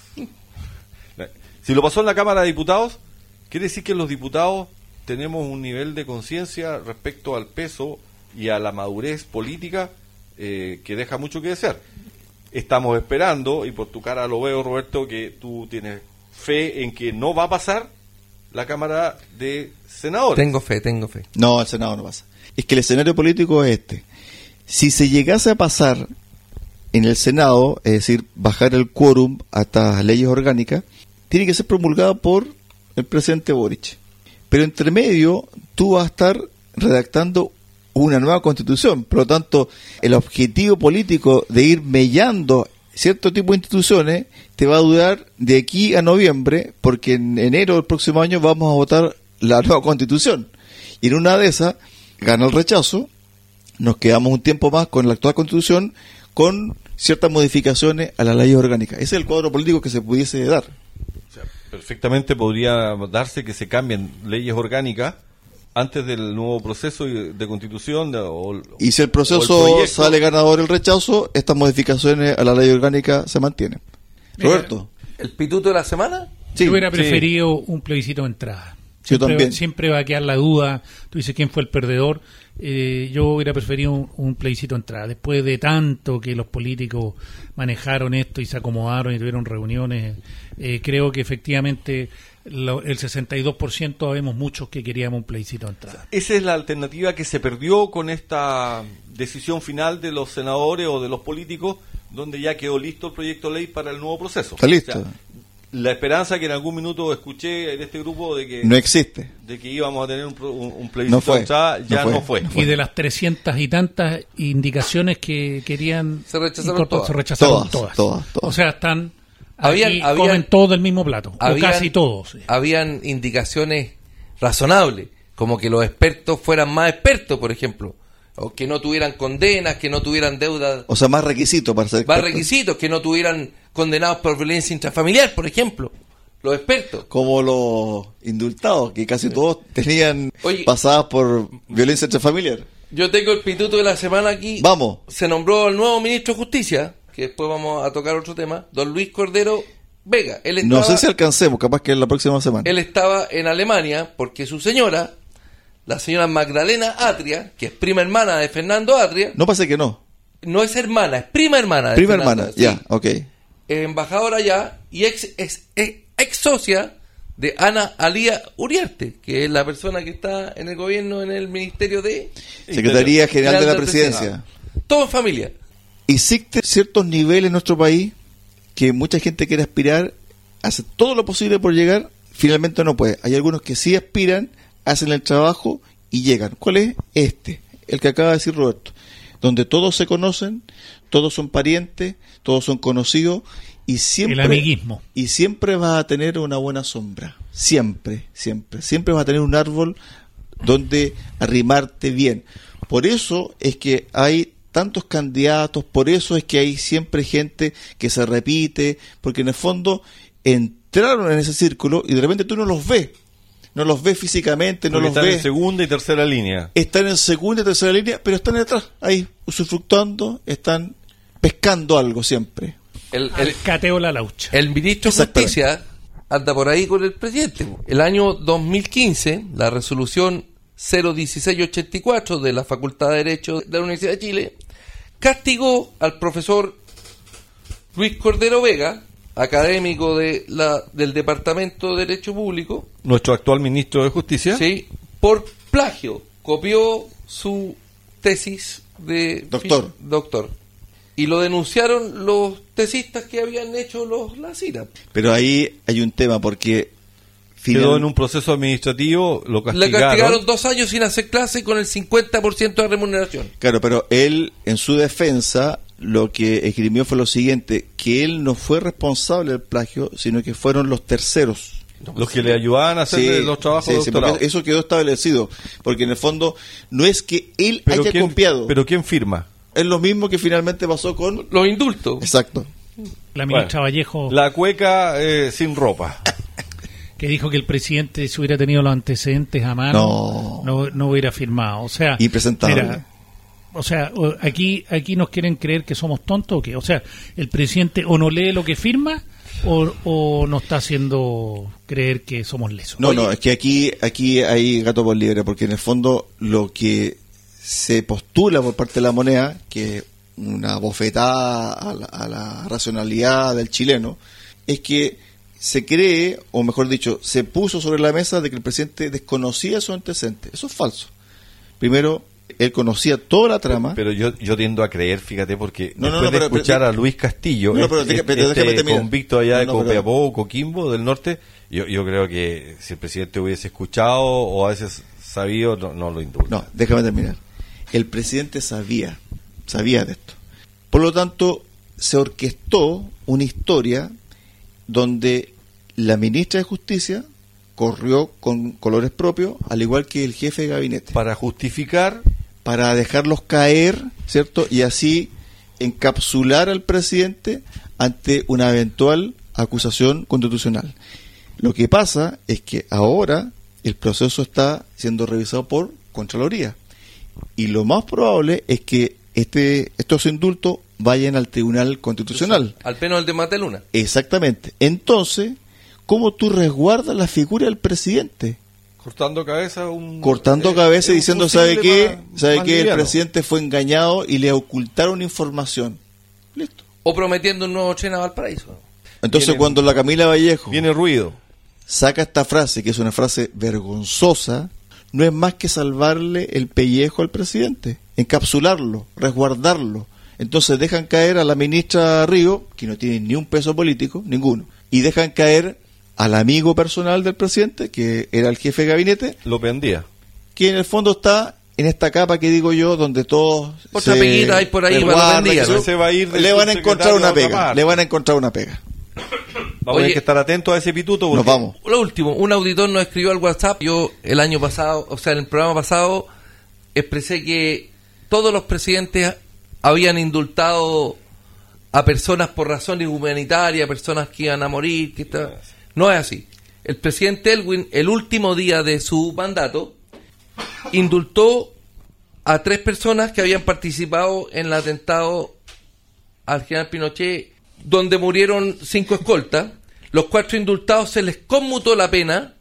si lo pasó en la Cámara de Diputados, quiere decir que los diputados tenemos un nivel de conciencia respecto al peso y a la madurez política eh, que deja mucho que desear. Estamos esperando, y por tu cara lo veo, Roberto, que tú tienes fe en que no va a pasar la Cámara de Senadores. Tengo fe, tengo fe. No, el Senado no pasa. Es que el escenario político es este. Si se llegase a pasar en el Senado, es decir, bajar el quórum a estas leyes orgánicas, tiene que ser promulgada por el presidente Boric. Pero entre medio, tú vas a estar redactando una nueva constitución. Por lo tanto, el objetivo político de ir mellando cierto tipo de instituciones te va a durar de aquí a noviembre, porque en enero del próximo año vamos a votar la nueva constitución. Y en una de esas, gana el rechazo, nos quedamos un tiempo más con la actual constitución, con ciertas modificaciones a las leyes orgánicas. Ese es el cuadro político que se pudiese dar. O sea, perfectamente podría darse que se cambien leyes orgánicas antes del nuevo proceso de constitución de- o, Y si el proceso proyecto. sale ganador el rechazo, estas modificaciones a la ley orgánica se mantienen. Mira, Roberto. ¿El pituto de la semana? Sí, Yo hubiera sí. preferido un plebiscito de entrada. Yo Siempre, también. siempre va a quedar la duda. Tú dices quién fue el perdedor. Eh, yo hubiera preferido un, un plebiscito de entrada. Después de tanto que los políticos manejaron esto y se acomodaron y tuvieron reuniones, eh, creo que efectivamente lo- el 62% vemos muchos que queríamos un plebiscito de entrada. Esa es la alternativa que se perdió con esta decisión final de los senadores o de los políticos, donde ya quedó listo el proyecto de ley para el nuevo proceso. Está listo. O sea, la esperanza que en algún minuto escuché en este grupo de que, No existe. de que íbamos a tener un, pro- un- un plebiscito No fue, de entrada, ya no no fue, Y de las 300 y tantas indicaciones que querían Se rechazaron todas. se rechazaron Todas, todas. todas, todas. O sea, están Habían- aquí, habían- comen todo del mismo plato, o casi todos. sí. Habían indicaciones razonables, como que los expertos fueran más expertos, por ejemplo, o que no tuvieran condenas, que no tuvieran deudas, O sea, más requisitos para ser más experto. requisitos, que no tuvieran condenados por violencia intrafamiliar, por ejemplo, los expertos. Como los indultados, que casi todos tenían Oye. pasadas por violencia intrafamiliar. Yo tengo el pituto de la semana aquí. Vamos. Se nombró el nuevo ministro de Justicia, que después vamos a tocar otro tema, don Luis Cordero Vega. Él estaba, No sé si alcancemos, capaz que en la próxima semana. él estaba en Alemania porque su señora, la señora Magdalena Atria, que es prima hermana de Fernando Atria, No pase que no. no es hermana, es prima hermana de Prima Fernando, hermana, sí. ya, ok. Embajadora allá y ex, ex, ex, ex socia de Ana Alía Uriarte, que es la persona que está en el gobierno, en el Ministerio de... Secretaría General de la Presidencia. Todo en familia. Existen ciertos niveles en nuestro país que mucha gente quiere aspirar, hace todo lo posible por llegar, finalmente no puede. Hay algunos que sí aspiran, hacen el trabajo y llegan. ¿Cuál es? Este, el que acaba de decir Roberto, donde todos se conocen, todos son parientes, todos son conocidos y siempre El amiguismo. y siempre vas a tener una buena sombra, siempre, siempre, siempre vas a tener un árbol donde arrimarte bien. Por eso es que hay tantos candidatos, por eso es que hay siempre gente que se repite, porque en el fondo entraron en ese círculo y de repente tú no los ves, no los ves físicamente, no Porque los están ves en segunda y tercera línea. están en segunda y tercera línea, pero están detrás, ahí, usufructuando, están pescando algo siempre. El, El el, cateo la laucha. el ministro de. Justicia anda por ahí con el presidente. El año 2015, la resolución 01684 de la Facultad de Derecho de la Universidad de Chile castigó al profesor Luis Cordero Vega, académico de la, del Departamento de Derecho Público, Nuestro actual ministro de Justicia. ¿sí? por plagio. Copió su tesis de Doctor. doctor. Y lo denunciaron los tesistas que habían hecho los la CIRA. Pero ahí hay un tema, porque Quedó en un proceso administrativo, lo Le castigaron. castigaron dos años sin hacer clase con el 50% de remuneración. Claro, pero él, en su defensa, lo que esgrimió fue lo siguiente, que él no fue responsable del plagio, sino que fueron los terceros. Los que le ayudaban a hacer Sí, los trabajos sí, de eso quedó establecido, porque en el fondo no es que él pero, haya ¿quién, copiado, pero ¿quién firma? es lo mismo que finalmente pasó con... Los indultos. Exacto. La ministra Bueno, Vallejo, La cueca eh, sin ropa. <laughs> que dijo que el presidente, si hubiera tenido los antecedentes a mano, no, no hubiera firmado. O sea, Impresentable. mira, o sea, o- aquí, aquí nos quieren creer que somos tontos o qué. O sea, el presidente o no lee lo que firma o, o nos está haciendo creer que somos lesos. No, no, es que aquí, aquí hay gato por liebre, porque en el fondo lo que se postula por parte de la moneda, que una bofetada a la, a la racionalidad del chileno, es que se cree, o mejor dicho, se puso sobre la mesa de que el presidente desconocía su antecedente. Eso es falso. Primero, él conocía toda la trama. Pero yo, yo tiendo a creer, fíjate, porque No, después no, de pero- escuchar pero- a Luis Castillo, No, pero este, pero este convicto allá de Copiapó, Coquimbo, del norte, yo, yo creo que si el presidente hubiese escuchado o a veces sabido, no, no lo indulta. No, déjame terminar. El presidente sabía, sabía de esto. Por lo tanto, se orquestó una historia donde la ministra de Justicia corrió con colores propios, al igual que el jefe de gabinete, Para justificar, para dejarlos caer, ¿cierto? Y así encapsular al presidente ante una eventual acusación constitucional. Lo que pasa es que ahora el proceso está siendo revisado por Contraloría. Y lo más probable es que este, estos indultos vayan al Tribunal Constitucional. Al menos el de Mateluna. Exactamente. Entonces, ¿cómo tú resguardas la figura del presidente? cortando cabeza, un, Cortando eh, cabeza y un diciendo, ¿sabe qué? más- ¿Sabe más qué? El presidente fue engañado y le ocultaron información. Listo. O prometiendo un nuevo tren a Valparaíso. Entonces, Viene- cuando la Camila Vallejo Viene ruido. saca esta frase, que es una frase vergonzosa, no es más que salvarle el pellejo al presidente, encapsularlo, resguardarlo. Entonces dejan caer a la ministra Río, que no tiene ni un peso político, ninguno, y dejan caer al amigo personal del presidente, que era el jefe de gabinete, Lo pendía. que en el fondo está en esta capa que digo yo, donde todos Otra se peguita hay por ahí que ¿no? se- va a ir le van a encontrar una a pega, le van a encontrar una pega. Vamos a Oye, tener que estar atentos a ese pituto. porque Nos vamos. Lo último, un auditor nos escribió al WhatsApp. Yo el año pasado, o sea, en el programa pasado, expresé que todos los presidentes habían indultado a personas por razones humanitarias, personas que iban a morir. Que esta- No es así. El presidente Elwin, el último día de su mandato, indultó a tres personas que habían participado en el atentado al general Pinochet, donde murieron cinco escoltas. Los cuatro indultados se les conmutó la pena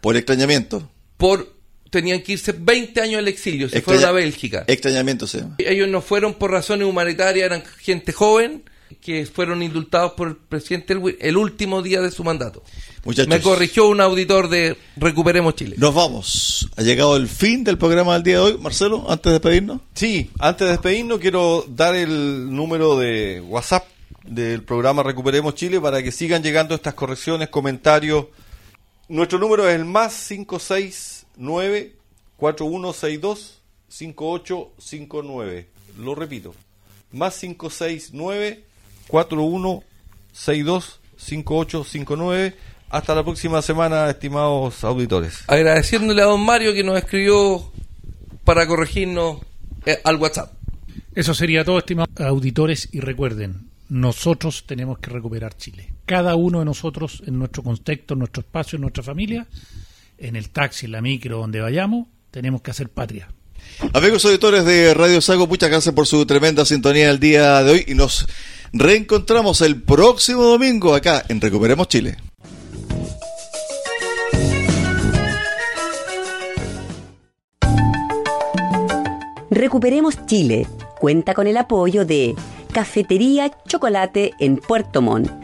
Por extrañamiento. por tenían que irse 20 años al exilio, se Extraña- fueron a Bélgica. Extrañamiento llama. Ellos no fueron por razones humanitarias, eran gente joven que fueron indultados por el presidente Elwin el último día de su mandato. Muchachos. Me corrigió un auditor de Recuperemos Chile. Nos vamos. Ha llegado el fin del programa del día de hoy. Marcelo, antes de despedirnos. Sí, antes de despedirnos quiero dar el número de WhatsApp del programa Recuperemos Chile para que sigan llegando estas correcciones, comentarios. Nuestro número es el más 569 4162 5859. Lo repito, más 569 41 625859. Hasta la próxima semana, estimados auditores. Agradeciéndole a don Mario que nos escribió para corregirnos eh, al WhatsApp. Eso sería todo, estimados auditores, y recuerden, nosotros tenemos que recuperar Chile. Cada uno de nosotros, en nuestro contexto, en nuestro espacio, en nuestra familia, en el taxi, en la micro, donde vayamos, tenemos que hacer patria. Amigos auditores de Radio Sago, muchas gracias por su tremenda sintonía el día de hoy y nos reencontramos el próximo domingo acá en Recuperemos Chile. Recuperemos Chile cuenta con el apoyo de Cafetería Chocolate en Puerto Montt.